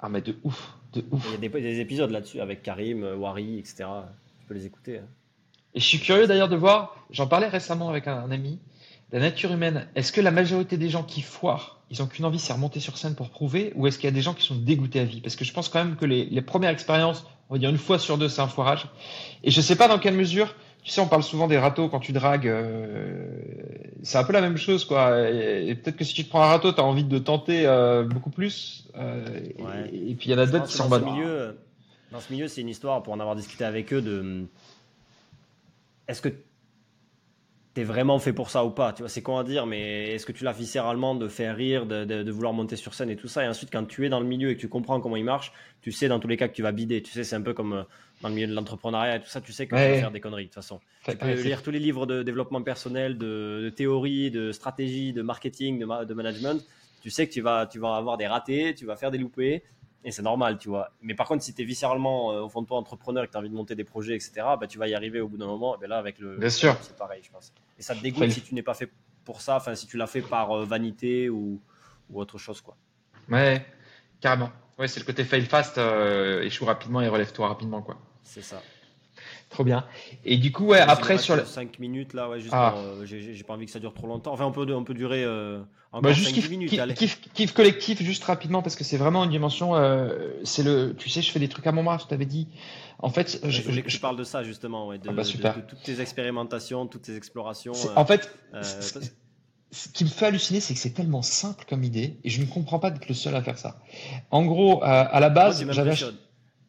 Speaker 1: ah, mais de ouf, de ouf.
Speaker 2: Il y a des, des épisodes là-dessus avec Karim, Wari, etc. Tu peux les écouter. Hein.
Speaker 1: Et je suis curieux d'ailleurs de voir, j'en parlais récemment avec un, ami, la nature humaine. Est-ce que la majorité des gens qui foirent, ils ont qu'une envie, c'est remonter sur scène pour prouver, ou est-ce qu'il y a des gens qui sont dégoûtés à vie? Parce que je pense quand même que les, premières expériences, on va dire une fois sur deux, c'est un foirage. Et je sais pas dans quelle mesure. Tu sais, on parle souvent des râteaux quand tu dragues. Euh, c'est un peu la même chose, quoi. Et, peut-être que si tu te prends un râteau, tu as envie de tenter euh, beaucoup plus. Euh, et, puis il y en a d'autres qui
Speaker 2: dans, ce milieu, dans ce milieu, c'est une histoire, pour en avoir discuté avec eux, de est-ce que tu es vraiment fait pour ça ou pas Tu vois, c'est con à dire, mais est-ce que tu l'as viscéralement de faire rire, de, vouloir monter sur scène et tout ça Et ensuite, quand tu es dans le milieu et que tu comprends comment il marche, tu sais dans tous les cas que tu vas bider. Tu sais, c'est un peu comme euh, dans le milieu de l'entrepreneuriat et tout ça, tu sais que tu vas faire des conneries de toute façon. Tu peux lire tous les livres de développement personnel, de, théorie, de stratégie, de marketing, de, de, management. Tu sais que tu vas, tu vas avoir des ratés, tu vas faire des loupés et c'est normal, tu vois. Mais par contre, si tu es viscéralement euh, au fond de toi entrepreneur et que tu as envie de monter des projets, etc., bah, tu vas y arriver au bout d'un moment. Et ben là, avec le.
Speaker 1: Bien sûr.
Speaker 2: C'est pareil, je pense. Et ça te dégoûte si tu n'es pas fait pour ça, enfin, si tu l'as fait par euh, vanité ou, ou, autre chose, quoi.
Speaker 1: Ouais, carrément. Ouais, c'est le côté fail fast, euh, échoue rapidement et relève-toi rapidement, quoi.
Speaker 2: C'est ça.
Speaker 1: Trop bien. Et du coup, ouais, après sur le
Speaker 2: 5 minutes là, ouais, juste ah. j'ai pas envie que ça dure trop longtemps. Enfin, on peut on peut durer bah, juste 5 minutes.
Speaker 1: Kiff, kiff, collectif, juste rapidement parce que c'est vraiment une dimension. Euh, c'est le, tu sais, je fais des trucs à mon je t'avais dit. En fait,
Speaker 2: je, je, je, parle de ça justement, ouais, de, ah bah, de, toutes tes expérimentations, toutes tes explorations.
Speaker 1: en fait, ce qui me fait halluciner, c'est que c'est tellement simple comme idée et je ne comprends pas d'être le seul à faire ça. En gros, à la base, j'avais.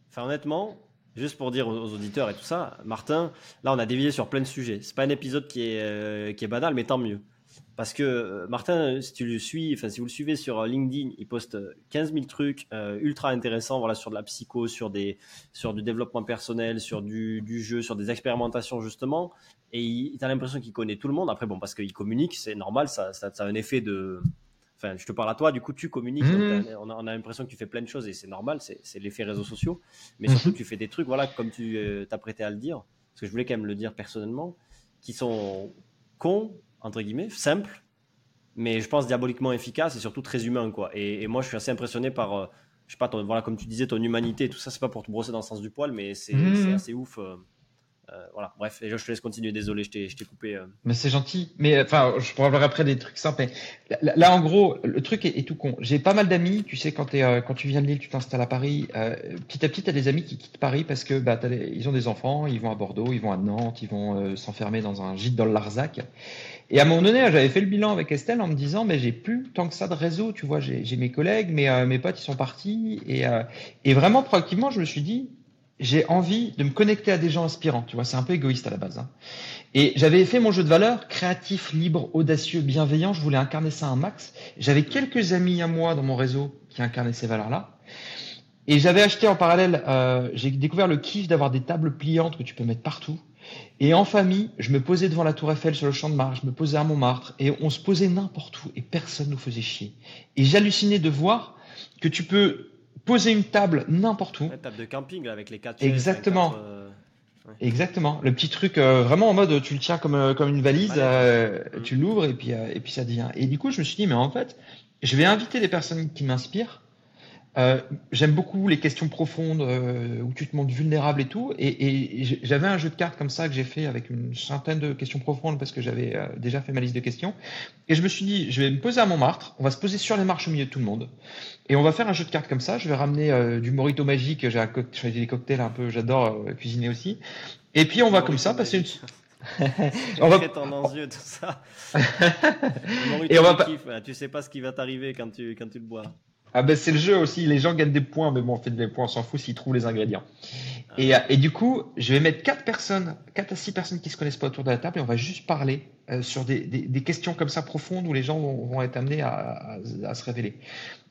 Speaker 2: Enfin, honnêtement, Juste pour dire aux, auditeurs et tout ça, Martin, là on a dévié sur plein de sujets. C'est pas un épisode qui est, euh, qui est banal, mais tant mieux. Parce que euh, Martin, si tu le suis, enfin si vous le suivez sur LinkedIn, il poste 15 000 trucs euh, ultra intéressants, voilà, sur de la psycho, sur des, sur du développement personnel, sur du, du jeu, sur des expérimentations justement. Et il, a l'impression qu'il connaît tout le monde. Après bon, parce qu'il communique, c'est normal, ça, ça, ça, a un effet de, Enfin, je te parle à toi, du coup, tu communiques. Mmh. on a, l'impression que tu fais plein de choses et c'est normal, c'est l'effet réseaux sociaux. Mais surtout, mmh. tu fais des trucs, voilà, comme tu euh, t'apprêtais à le dire, parce que je voulais quand même le dire personnellement, qui sont cons, entre guillemets, simples, mais je pense diaboliquement efficaces et surtout très humains, quoi. Et, moi, je suis assez impressionné par, euh, je sais pas, voilà, comme tu disais, ton humanité, tout ça, c'est pas pour te brosser dans le sens du poil, mais c'est mmh. assez ouf. Euh, euh, voilà, bref, je te laisse continuer. Désolé, je t'ai coupé. Euh.
Speaker 1: Mais c'est gentil. Mais enfin, je pourrais avoir après des trucs simples. Là, en gros, le truc est, tout con. J'ai pas mal d'amis. Tu sais, quand, es, quand tu viens de Lille, tu t'installes à Paris. petit à petit, tu as des amis qui quittent Paris parce que bah, ils ont des enfants, ils vont à Bordeaux, ils vont à Nantes, ils vont s'enfermer dans un gîte dans le Larzac. Et à un moment donné, j'avais fait le bilan avec Estelle en me disant, mais j'ai plus tant que ça de réseau, tu vois, j'ai mes collègues, mais mes potes, ils sont partis. Et, et vraiment, proactivement, je me suis dit, j'ai envie de me connecter à des gens inspirants. Tu vois, c'est un peu égoïste à la base. Hein. Et j'avais fait mon jeu de valeur, créatif, libre, audacieux, bienveillant. Je voulais incarner ça un max. J'avais quelques amis à moi dans mon réseau qui incarnaient ces valeurs-là. Et j'avais acheté en parallèle, euh, j'ai découvert le kiff d'avoir des tables pliantes que tu peux mettre partout. Et en famille, je me posais devant la Tour Eiffel sur le champ de Mars, je me posais à Montmartre, et on se posait n'importe où, et personne nous faisait chier. Et j'hallucinais de voir que tu peux poser une table n'importe où.
Speaker 2: Une table de camping avec les quatre.
Speaker 1: Exactement. Euh, Exactement. Le petit truc euh, vraiment en mode tu le tiens comme euh, comme une valise, tu l'ouvres et puis et puis ça devient. Et du coup je me suis dit mais en fait je vais inviter des personnes qui m'inspirent euh, j'aime beaucoup les questions profondes euh, où tu te montres vulnérable et tout. Et, j'avais un jeu de cartes comme ça que j'ai fait avec une centaine de questions profondes parce que j'avais euh, déjà fait ma liste de questions. Et je me suis dit, je vais me poser à Montmartre, on va se poser sur les marches au milieu de tout le monde. Et on va faire un jeu de cartes comme ça. Je vais ramener du morito magique. J'ai choisi des cocktails un peu, j'adore cuisiner aussi. Et puis on va comme ça passer une. *laughs*
Speaker 2: on va tendance yeux tout ça. *laughs* et on va Tu sais pas ce qui va t'arriver quand tu quand tu le bois.
Speaker 1: Ah ben c'est le jeu aussi, les gens gagnent des points, mais bon, on fait des points, on s'en fout s'ils trouvent les ingrédients. Ah. Et, euh, et, du coup, je vais mettre quatre personnes, quatre à six personnes qui se connaissent pas autour de la table, et on va juste parler euh, sur des, des, des, questions comme ça profondes où les gens vont, vont être amenés à, à, se révéler.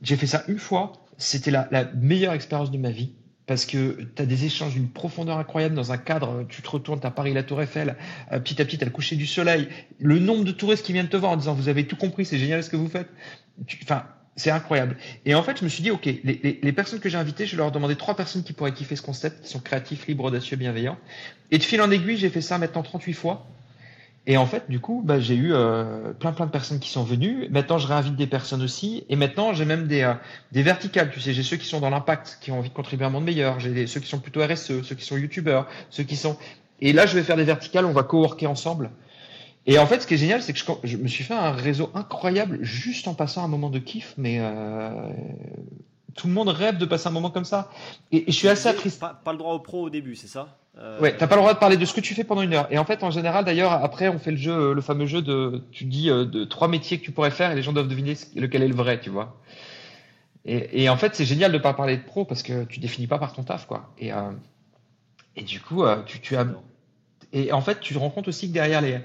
Speaker 1: J'ai fait ça une fois, c'était la, la meilleure expérience de ma vie parce que tu as des échanges d'une profondeur incroyable dans un cadre, tu te retournes, tu as Paris, la Tour Eiffel, euh, petit à petit, tu as le coucher du soleil, le nombre de touristes qui viennent te voir en disant vous avez tout compris, c'est génial ce que vous faites. Enfin, c'est incroyable. Et en fait, je me suis dit, OK, les, personnes que j'ai invitées, je leur ai demandé trois personnes qui pourraient kiffer ce concept, qui sont créatifs, libres, audacieux, bienveillants. Et de fil en aiguille, j'ai fait ça maintenant 38 fois. Et en fait, du coup, bah, j'ai eu euh, plein plein de personnes qui sont venues. Maintenant, je réinvite des personnes aussi. Et maintenant, j'ai même des, euh, des verticales. Tu sais, j'ai ceux qui sont dans l'impact, qui ont envie de contribuer à un monde meilleur. J'ai ceux qui sont plutôt RSE, ceux qui sont youtubeurs, ceux qui sont. Et là, je vais faire des verticales. On va coworker ensemble. Et en fait, ce qui est génial, c'est que je, me suis fait un réseau incroyable juste en passant un moment de kiff, mais euh, tout le monde rêve de passer un moment comme ça. Et, je suis assez attristé.
Speaker 2: Pas, pas, le droit au pro au début, c'est ça?
Speaker 1: Euh... Ouais, t'as pas le droit de parler de ce que tu fais pendant une heure. Et en fait, en général, d'ailleurs, après, on fait le jeu, le fameux jeu de, tu dis euh, de trois métiers que tu pourrais faire et les gens doivent deviner lequel est le vrai, tu vois. Et, et en fait, c'est génial de pas parler de pro parce que tu définis pas par ton taf, quoi. Et, euh, et du coup, euh, tu, tu as. Et en fait, tu te rends compte aussi que derrière les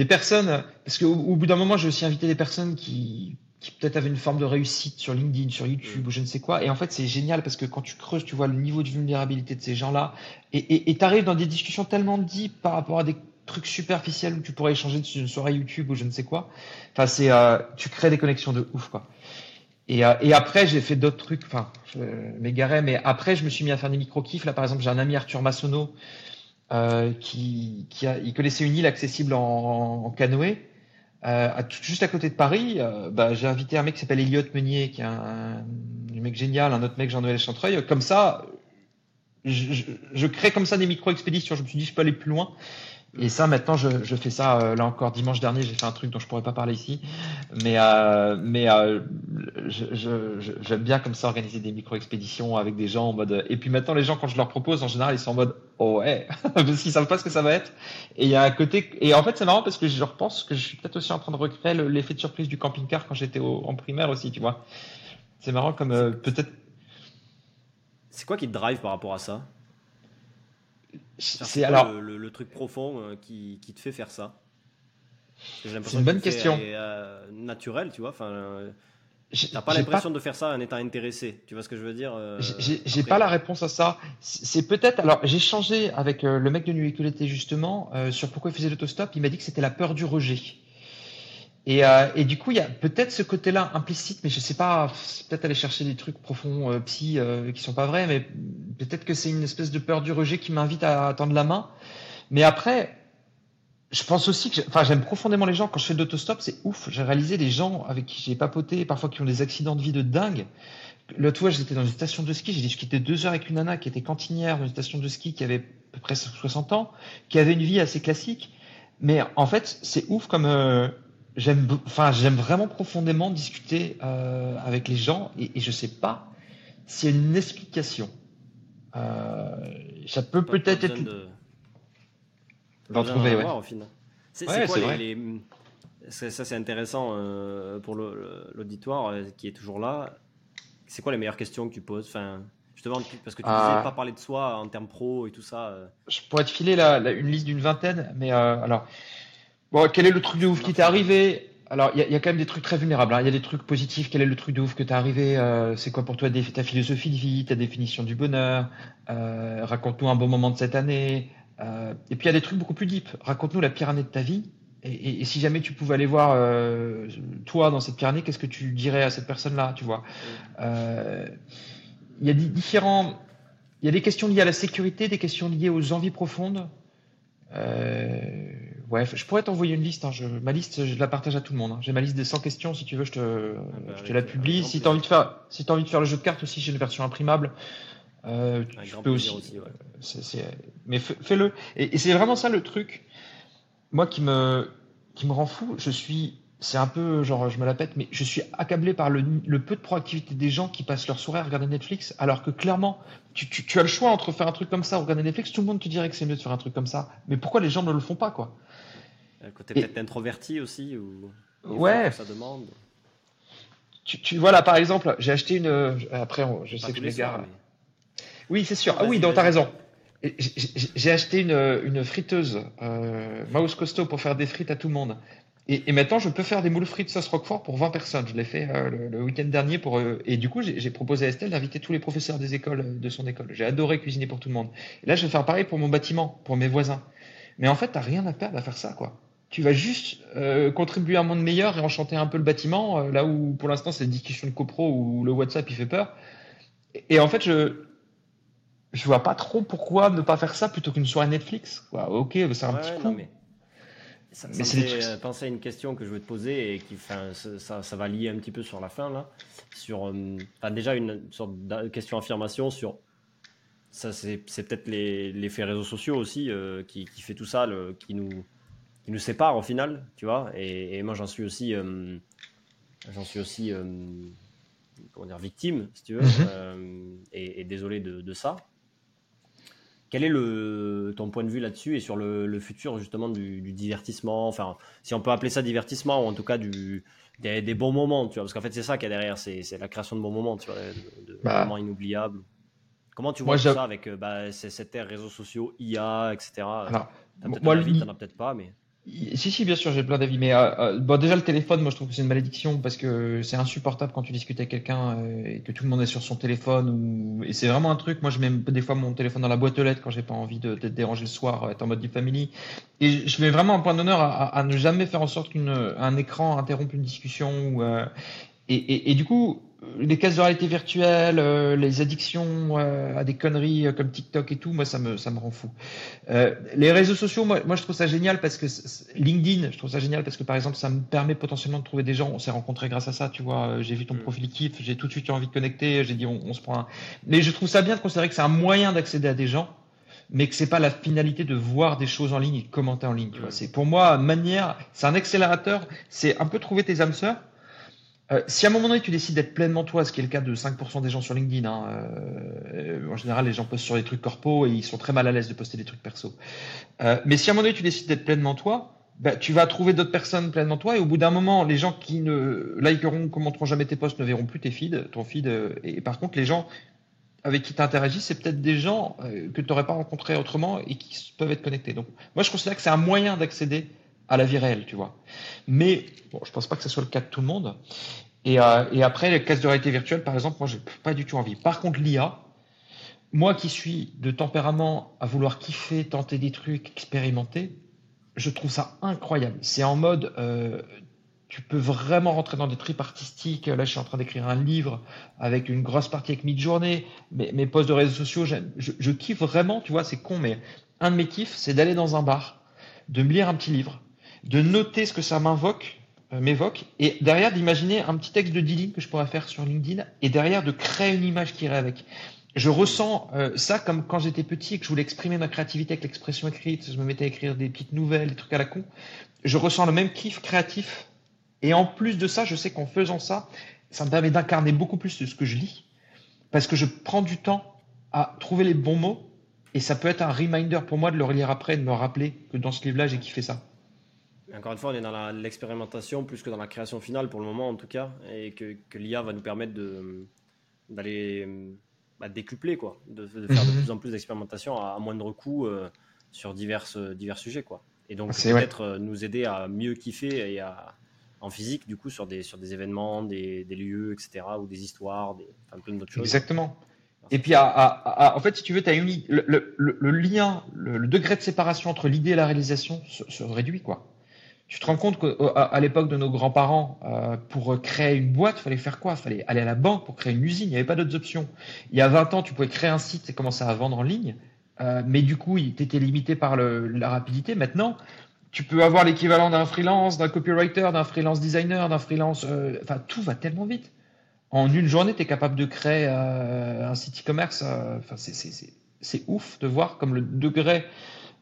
Speaker 1: des personnes, parce qu'au au bout d'un moment, j'ai aussi invité des personnes qui, qui peut-être avaient une forme de réussite sur LinkedIn, sur YouTube ou je ne sais quoi. Et en fait, c'est génial parce que quand tu creuses, tu vois le niveau de vulnérabilité de ces gens-là. Et tu arrives dans des discussions tellement deep par rapport à des trucs superficiels où tu pourrais échanger sur une soirée YouTube ou je ne sais quoi. Enfin, c'est, euh, tu crées des connexions de ouf, quoi. Et, euh, et après, j'ai fait d'autres trucs. Enfin, je m'égarais, mais après, je me suis mis à faire des micro-kifs. Là, par exemple, j'ai un ami Arthur Massonneau euh, qui, qui a, il connaissait une île accessible en, en canoë. Euh, à, juste à côté de Paris, euh, bah, j'ai invité un mec qui s'appelle Elliot Meunier, qui est un, un, mec génial, un autre mec Jean-Noël Chantreuil. Comme ça, je, je, je, crée comme ça des micro-expéditions. Je me suis dit, je peux aller plus loin. Et ça, maintenant, je, fais ça. Euh, là encore, dimanche dernier, j'ai fait un truc dont je pourrais pas parler ici, mais euh, mais euh, j'aime bien comme ça organiser des micro-expéditions avec des gens en mode. Et puis maintenant, les gens, quand je leur propose, en général, ils sont en mode oh ouais, *laughs* parce qu'ils savent pas ce que ça va être. Et il y a un côté. Et en fait, c'est marrant parce que je repense que je suis peut-être aussi en train de recréer l'effet de surprise du camping-car quand j'étais en primaire aussi, tu vois. C'est marrant comme peut-être.
Speaker 2: C'est quoi qui te drive par rapport à ça?
Speaker 1: C'est alors
Speaker 2: le, truc profond euh, qui, qui, te fait faire ça.
Speaker 1: C'est une bonne question.
Speaker 2: Euh, naturel, tu vois. Enfin, euh, T'as pas l'impression de faire ça en étant intéressé, tu vois ce que je veux dire
Speaker 1: J'ai pas la réponse à ça. C'est peut-être. Alors, j'ai changé avec le mec de Nuit justement sur pourquoi il faisait l'autostop. Il m'a dit que c'était la peur du rejet. Et, euh, et, du coup, il y a peut-être ce côté-là implicite, mais je sais pas, peut-être aller chercher des trucs profonds, euh, psy, euh, qui sont pas vrais, mais peut-être que c'est une espèce de peur du rejet qui m'invite à, tendre la main. Mais après, je pense aussi que, enfin, j'aime profondément les gens. Quand je fais de l'autostop, c'est ouf. J'ai réalisé les gens avec qui j'ai papoté, parfois qui ont des accidents de vie de dingue. L'autre fois, j'étais dans une station de ski, j'ai discuté deux heures avec une nana qui était cantinière dans une station de ski qui avait à peu près 60 ans, qui avait une vie assez classique. Mais en fait, c'est ouf comme euh, j'aime, enfin, j'aime vraiment profondément discuter euh, avec les gens et, et je sais pas s'il y a une explication. Euh, ça peut peut-être être. De...
Speaker 2: D'en trouver, ouais. Au final. C'est, ouais, quoi les, les... Ça, c'est intéressant euh, pour l'auditoire qui est toujours là. C'est quoi les meilleures questions que tu poses? Enfin, je te demande parce que tu ne disais ah. pas parler de soi en termes pro et tout ça.
Speaker 1: Je pourrais te filer la, la, une liste d'une vingtaine, mais alors Bon, quel est le truc de ouf qui t'est arrivé alors, il y, y, a quand même des trucs très vulnérables. Hein. Il y a des trucs positifs. Quel est le truc de ouf que t'es arrivé euh, C'est quoi pour toi ta philosophie de vie, ta définition du bonheur euh, Raconte-nous un bon moment de cette année. Euh, et puis il y a des trucs beaucoup plus deep. Raconte-nous la pire année de ta vie. Et, si jamais tu pouvais aller voir toi dans cette pire année, qu'est-ce que tu dirais à cette personne-là, tu vois? Il y a différents, il y a des questions liées à la sécurité, des questions liées aux envies profondes. Ouais, je pourrais t'envoyer une liste. Hein. Je, ma liste, je la partage à tout le monde. Hein. J'ai ma liste des 100 questions. Si tu veux, je te, ah bah, je te la publie. Si tu as envie de faire, si as envie de faire le jeu de cartes aussi, j'ai une version imprimable. Euh, tu, peux aussi. ouais. mais fais-le. Et, c'est vraiment ça le truc. Moi qui me, qui me rend fou. Je suis c'est un peu genre je me la pète, mais je suis accablé par le, peu de proactivité des gens qui passent leur soirée à regarder Netflix, alors que clairement, tu, tu, as le choix entre faire un truc comme ça ou regarder Netflix, tout le monde te dirait que c'est mieux de faire un truc comme ça. Mais pourquoi les gens ne le font pas, quoi?
Speaker 2: Côté peut-être introverti aussi ou
Speaker 1: Ouais.
Speaker 2: Ça demande.
Speaker 1: Tu, tu voilà, par exemple, j'ai acheté une. Après, je sais que je m'égare. Oui, c'est sûr. Ah oui, donc t'as raison. J'ai acheté une, une friteuse euh, mouse costaud pour faire des frites à tout le monde. Et, maintenant, je peux faire des moules frites sauce Roquefort pour 20 personnes. Je l'ai fait euh, le, week-end dernier pour. Euh, et du coup, j'ai proposé à Estelle d'inviter tous les professeurs des écoles de son école. J'ai adoré cuisiner pour tout le monde. Et là, je vais faire pareil pour mon bâtiment, pour mes voisins. Mais en fait, t'as rien à perdre à faire ça, quoi. Tu vas juste euh, contribuer à un monde meilleur et enchanter un peu le bâtiment, là où pour l'instant c'est une discussion de copro où le WhatsApp il fait peur. Et, en fait, je je vois pas trop pourquoi ne pas faire ça plutôt qu'une soirée Netflix. ok, c'est un petit coup.
Speaker 2: Ça, me fait euh, penser à une question que je veux te poser et qui, enfin, ça, ça, va lier un petit peu sur la fin là, sur, euh, déjà une sorte de question affirmation sur ça, c'est peut-être l'effet réseaux sociaux aussi euh, qui, qui, fait tout ça, le, qui nous qui nous sépare au final, tu vois. Et, moi, j'en suis aussi, j'en suis aussi, comment dire, victime, si tu veux, mhm. et, et, désolé de, de ça. Quel est le, ton point de vue là-dessus et sur le, futur justement du, divertissement? Enfin, si on peut appeler ça divertissement ou en tout cas du, des, bons moments, tu vois, parce qu'en fait c'est ça qu'il y a derrière, c'est, la création de bons moments, tu vois, de, bah. moments inoubliables. Comment tu vois ça avec euh, bah, cette ère réseaux sociaux, IA, etc. Alors, moi, t'en as peut-être pas, mais.
Speaker 1: Si, si, bien sûr, j'ai plein d'avis. Mais euh, euh, bon, déjà, le téléphone, moi, je trouve que c'est une malédiction parce que c'est insupportable quand tu discutes avec quelqu'un euh, et que tout le monde est sur son téléphone. Ou... Et c'est vraiment un truc. Moi, je mets des fois mon téléphone dans la boîte aux lettres quand j'ai pas envie de, d'être dérangé le soir, être en mode du family. Et je mets vraiment un point d'honneur à, ne jamais faire en sorte qu'un écran interrompe une discussion. Ou, et, et, et, du coup, les cases de réalité virtuelle, euh, les addictions euh, à des conneries euh, comme TikTok et tout, moi ça me ça me rend fou. les réseaux sociaux, moi, moi je trouve ça génial parce que LinkedIn, je trouve ça génial parce que par exemple ça me permet potentiellement de trouver des gens. On s'est rencontrés grâce à ça, tu vois. J'ai vu ton mm. profil kiff, j'ai tout de suite eu envie de connecter. J'ai dit on, se prend un. Mais je trouve ça bien de considérer que c'est un moyen d'accéder à des gens mais que c'est pas la finalité de voir des choses en ligne et de commenter en ligne. Tu vois, mm. c'est pour moi manière, c'est un accélérateur, c'est un peu trouver tes âmes sœurs euh, si à un moment donné tu décides d'être pleinement toi, ce qui est le cas de 5% des gens sur LinkedIn, hein, euh, en général les gens postent sur des trucs corpo et ils sont très mal à l'aise de poster des trucs perso. Euh, mais si à un moment donné tu décides d'être pleinement toi, bah, tu vas trouver d'autres personnes pleinement toi et au bout d'un moment les gens qui ne likeront, commenteront jamais tes posts ne verront plus tes feeds, ton feed. et par contre les gens avec qui tu interagis, c'est peut-être des gens que tu n'aurais pas rencontrés autrement et qui peuvent être connectés. Donc moi je considère que c'est un moyen d'accéder à la vie réelle, tu vois. Mais bon, je pense pas que ce soit le cas de tout le monde. Et, euh, après, les cases de réalité virtuelle, par exemple, moi, j'ai pas du tout envie. Par contre, l'IA, moi qui suis de tempérament à vouloir kiffer, tenter des trucs, expérimenter, je trouve ça incroyable. C'est en mode, euh, tu peux vraiment rentrer dans des tripes artistiques. Là, je suis en train d'écrire un livre avec une grosse partie avec mid-journée. Mes, mes posts de réseaux sociaux, je, je kiffe vraiment, tu vois, c'est con, mais un de mes kiffs, c'est d'aller dans un bar, de me lire un petit livre, de noter ce que ça m'invoque, euh, m'évoque, et derrière d'imaginer un petit texte de dealing que je pourrais faire sur LinkedIn, et derrière de créer une image qui irait avec. Je ressens euh, ça comme quand j'étais petit et que je voulais exprimer ma créativité avec l'expression écrite, je me mettais à écrire des petites nouvelles, des trucs à la con. Je ressens le même kiff créatif. Et en plus de ça, je sais qu'en faisant ça, ça me permet d'incarner beaucoup plus de ce que je lis, parce que je prends du temps à trouver les bons mots, et ça peut être un reminder pour moi de le relire après, de me rappeler que dans ce livre-là, j'ai kiffé ça.
Speaker 2: Encore une fois, on est dans l'expérimentation plus que dans la création finale pour le moment en tout cas, et que, que l'IA va nous permettre d'aller bah, décupler, quoi, de, faire de mhm. plus en plus d'expérimentation à, moindre coût euh, sur divers, divers sujets. Quoi. Et donc peut-être euh, nous aider à mieux kiffer et à, en physique, du coup, sur des, sur des événements, des, des lieux, etc., ou des histoires, des,
Speaker 1: plein d'autres choses. Exactement. Et puis, en fait, si tu veux, as une, le, le, lien, le, degré de séparation entre l'idée et la réalisation se, réduit, quoi. Tu te rends compte qu'à l'époque de nos grands-parents, euh, pour créer une boîte, il fallait faire quoi? Il fallait aller à la banque pour créer une usine, il n'y avait pas d'autres options. Il y a 20 ans, tu pouvais créer un site et commencer à vendre en ligne, euh, mais du coup, tu étais limité par la rapidité. Maintenant, tu peux avoir l'équivalent d'un freelance, d'un copywriter, d'un freelance designer, d'un freelance... Euh, enfin, tout va tellement vite en une journée, tu es capable de créer euh, un site e-commerce. Euh, enfin, c'est ouf de voir comme le degré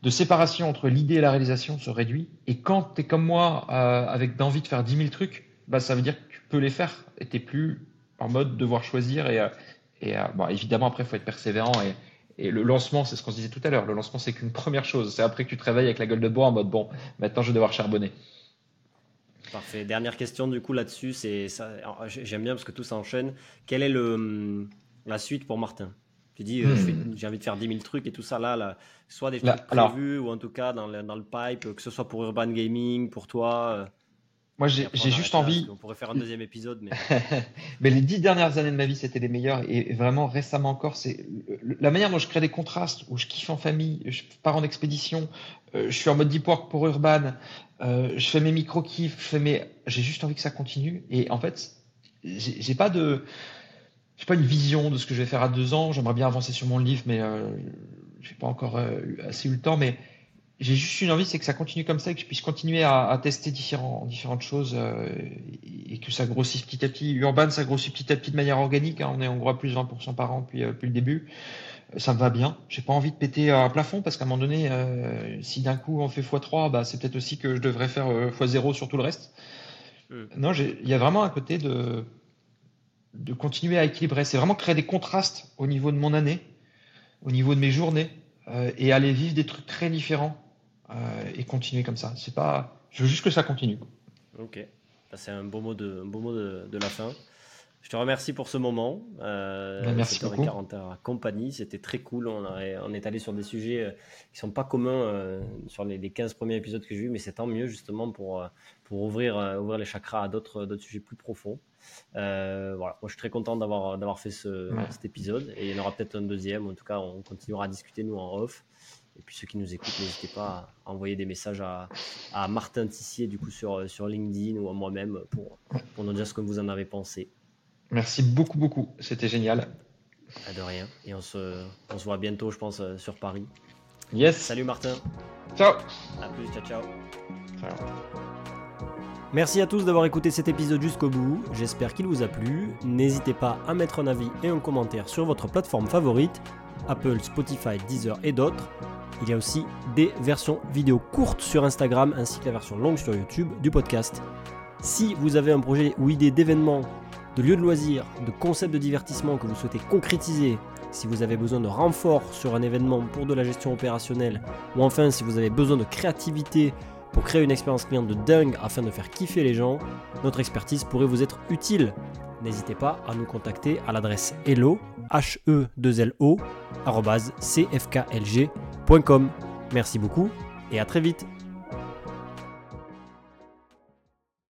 Speaker 1: de séparation entre l'idée et la réalisation se réduit. Et quand tu es comme moi, euh, avec d'envie de faire 10 000 trucs, bah, ça veut dire que tu peux les faire et tu plus en mode devoir choisir. Et, et bon, évidemment, après, il faut être persévérant. Et, et le lancement, c'est ce qu'on se disait tout à l'heure. Le lancement, c'est qu'une première chose. C'est après que tu te réveilles avec la gueule de bois en mode bon, maintenant je vais devoir charbonner.
Speaker 2: Parfait. Dernière question du coup là-dessus, c'est. J'aime bien parce que tout s'enchaîne. Quelle est le hum, la suite pour Martin? Tu dis euh, hmm. j'ai envie de faire 10 000 trucs et tout ça là, là soit des trucs prévus ou en tout cas dans le, dans le pipe, que ce soit pour Urban Gaming, pour toi. Euh,
Speaker 1: moi, j'ai juste envie.
Speaker 2: On pourrait faire un deuxième épisode, mais. *laughs*
Speaker 1: mais les dix dernières années de ma vie, c'était les meilleures. Et vraiment, récemment encore, c'est la manière dont je crée des contrastes, où je kiffe en famille, je pars en expédition, euh, je suis en mode deep work pour Urban, euh, je fais mes micro-kiffs, je fais mes. J'ai juste envie que ça continue. Et en fait, j'ai pas de. J'ai pas une vision de ce que je vais faire à deux ans. J'aimerais bien avancer sur mon livre, mais euh, j'ai pas encore euh, assez eu le temps. Mais j'ai juste une envie, c'est que ça continue comme ça, et que je puisse continuer à, à tester différents, différentes choses euh, et que ça grossisse petit à petit. Urban, ça grossit petit à petit de manière organique. Hein. On est en gros à plus de 20% par an depuis, depuis le début ça me va bien. J'ai pas envie de péter un plafond parce qu'à un moment donné, euh, si d'un coup on fait x3, bah, c'est peut-être aussi que je devrais faire euh, x0 sur tout le reste. Non, il y a vraiment un côté de, de continuer à équilibrer. C'est vraiment créer des contrastes au niveau de mon année, au niveau de mes journées, euh, et aller vivre des trucs très différents et continuer comme ça. C'est pas, je veux juste que ça continue.
Speaker 2: Ok, c'est un beau mot de, un beau mot de, de la fin. Je te remercie pour ce moment.
Speaker 1: Euh, bah, merci beaucoup.
Speaker 2: 40 heures compagnie, c'était très cool. On, on, est allé sur des sujets euh, qui sont pas communs euh, sur les, 15 premiers épisodes que j'ai vus, mais c'est tant mieux justement pour, euh, pour ouvrir, ouvrir les chakras à d'autres sujets plus profonds. voilà, moi je suis très content d'avoir d'avoir fait ce, cet épisode et il y en aura peut-être un deuxième. En tout cas, on continuera à discuter nous en off. Et puis ceux qui nous écoutent, n'hésitez pas à envoyer des messages à, à Martin Tissier du coup sur, sur LinkedIn ou à moi-même pour, pour nous dire ce que vous en avez pensé.
Speaker 1: Merci beaucoup, beaucoup. C'était génial.
Speaker 2: Pas de rien. Et on se, on se voit bientôt, je pense, euh, sur Paris.
Speaker 1: Yes.
Speaker 2: Salut Martin.
Speaker 1: Ciao.
Speaker 2: À plus, ciao, ciao. Ciao. Merci à tous d'avoir écouté cet épisode jusqu'au bout, j'espère qu'il vous a plu. N'hésitez pas à mettre un avis et un commentaire sur votre plateforme favorite, Apple, Spotify, Deezer et d'autres. Il y a aussi des versions vidéo courtes sur Instagram ainsi que la version longue sur YouTube du podcast. Si vous avez un projet ou idée d'événement de lieux de loisirs, de concepts de divertissement que vous souhaitez concrétiser, si vous avez besoin de renfort sur un événement pour de la gestion opérationnelle, ou enfin si vous avez besoin de créativité pour créer une expérience client de dingue afin de faire kiffer les gens, notre expertise pourrait vous être utile. N'hésitez pas à nous contacter à l'adresse hello, h e 2 l o cfklg.com. Merci beaucoup et à très vite.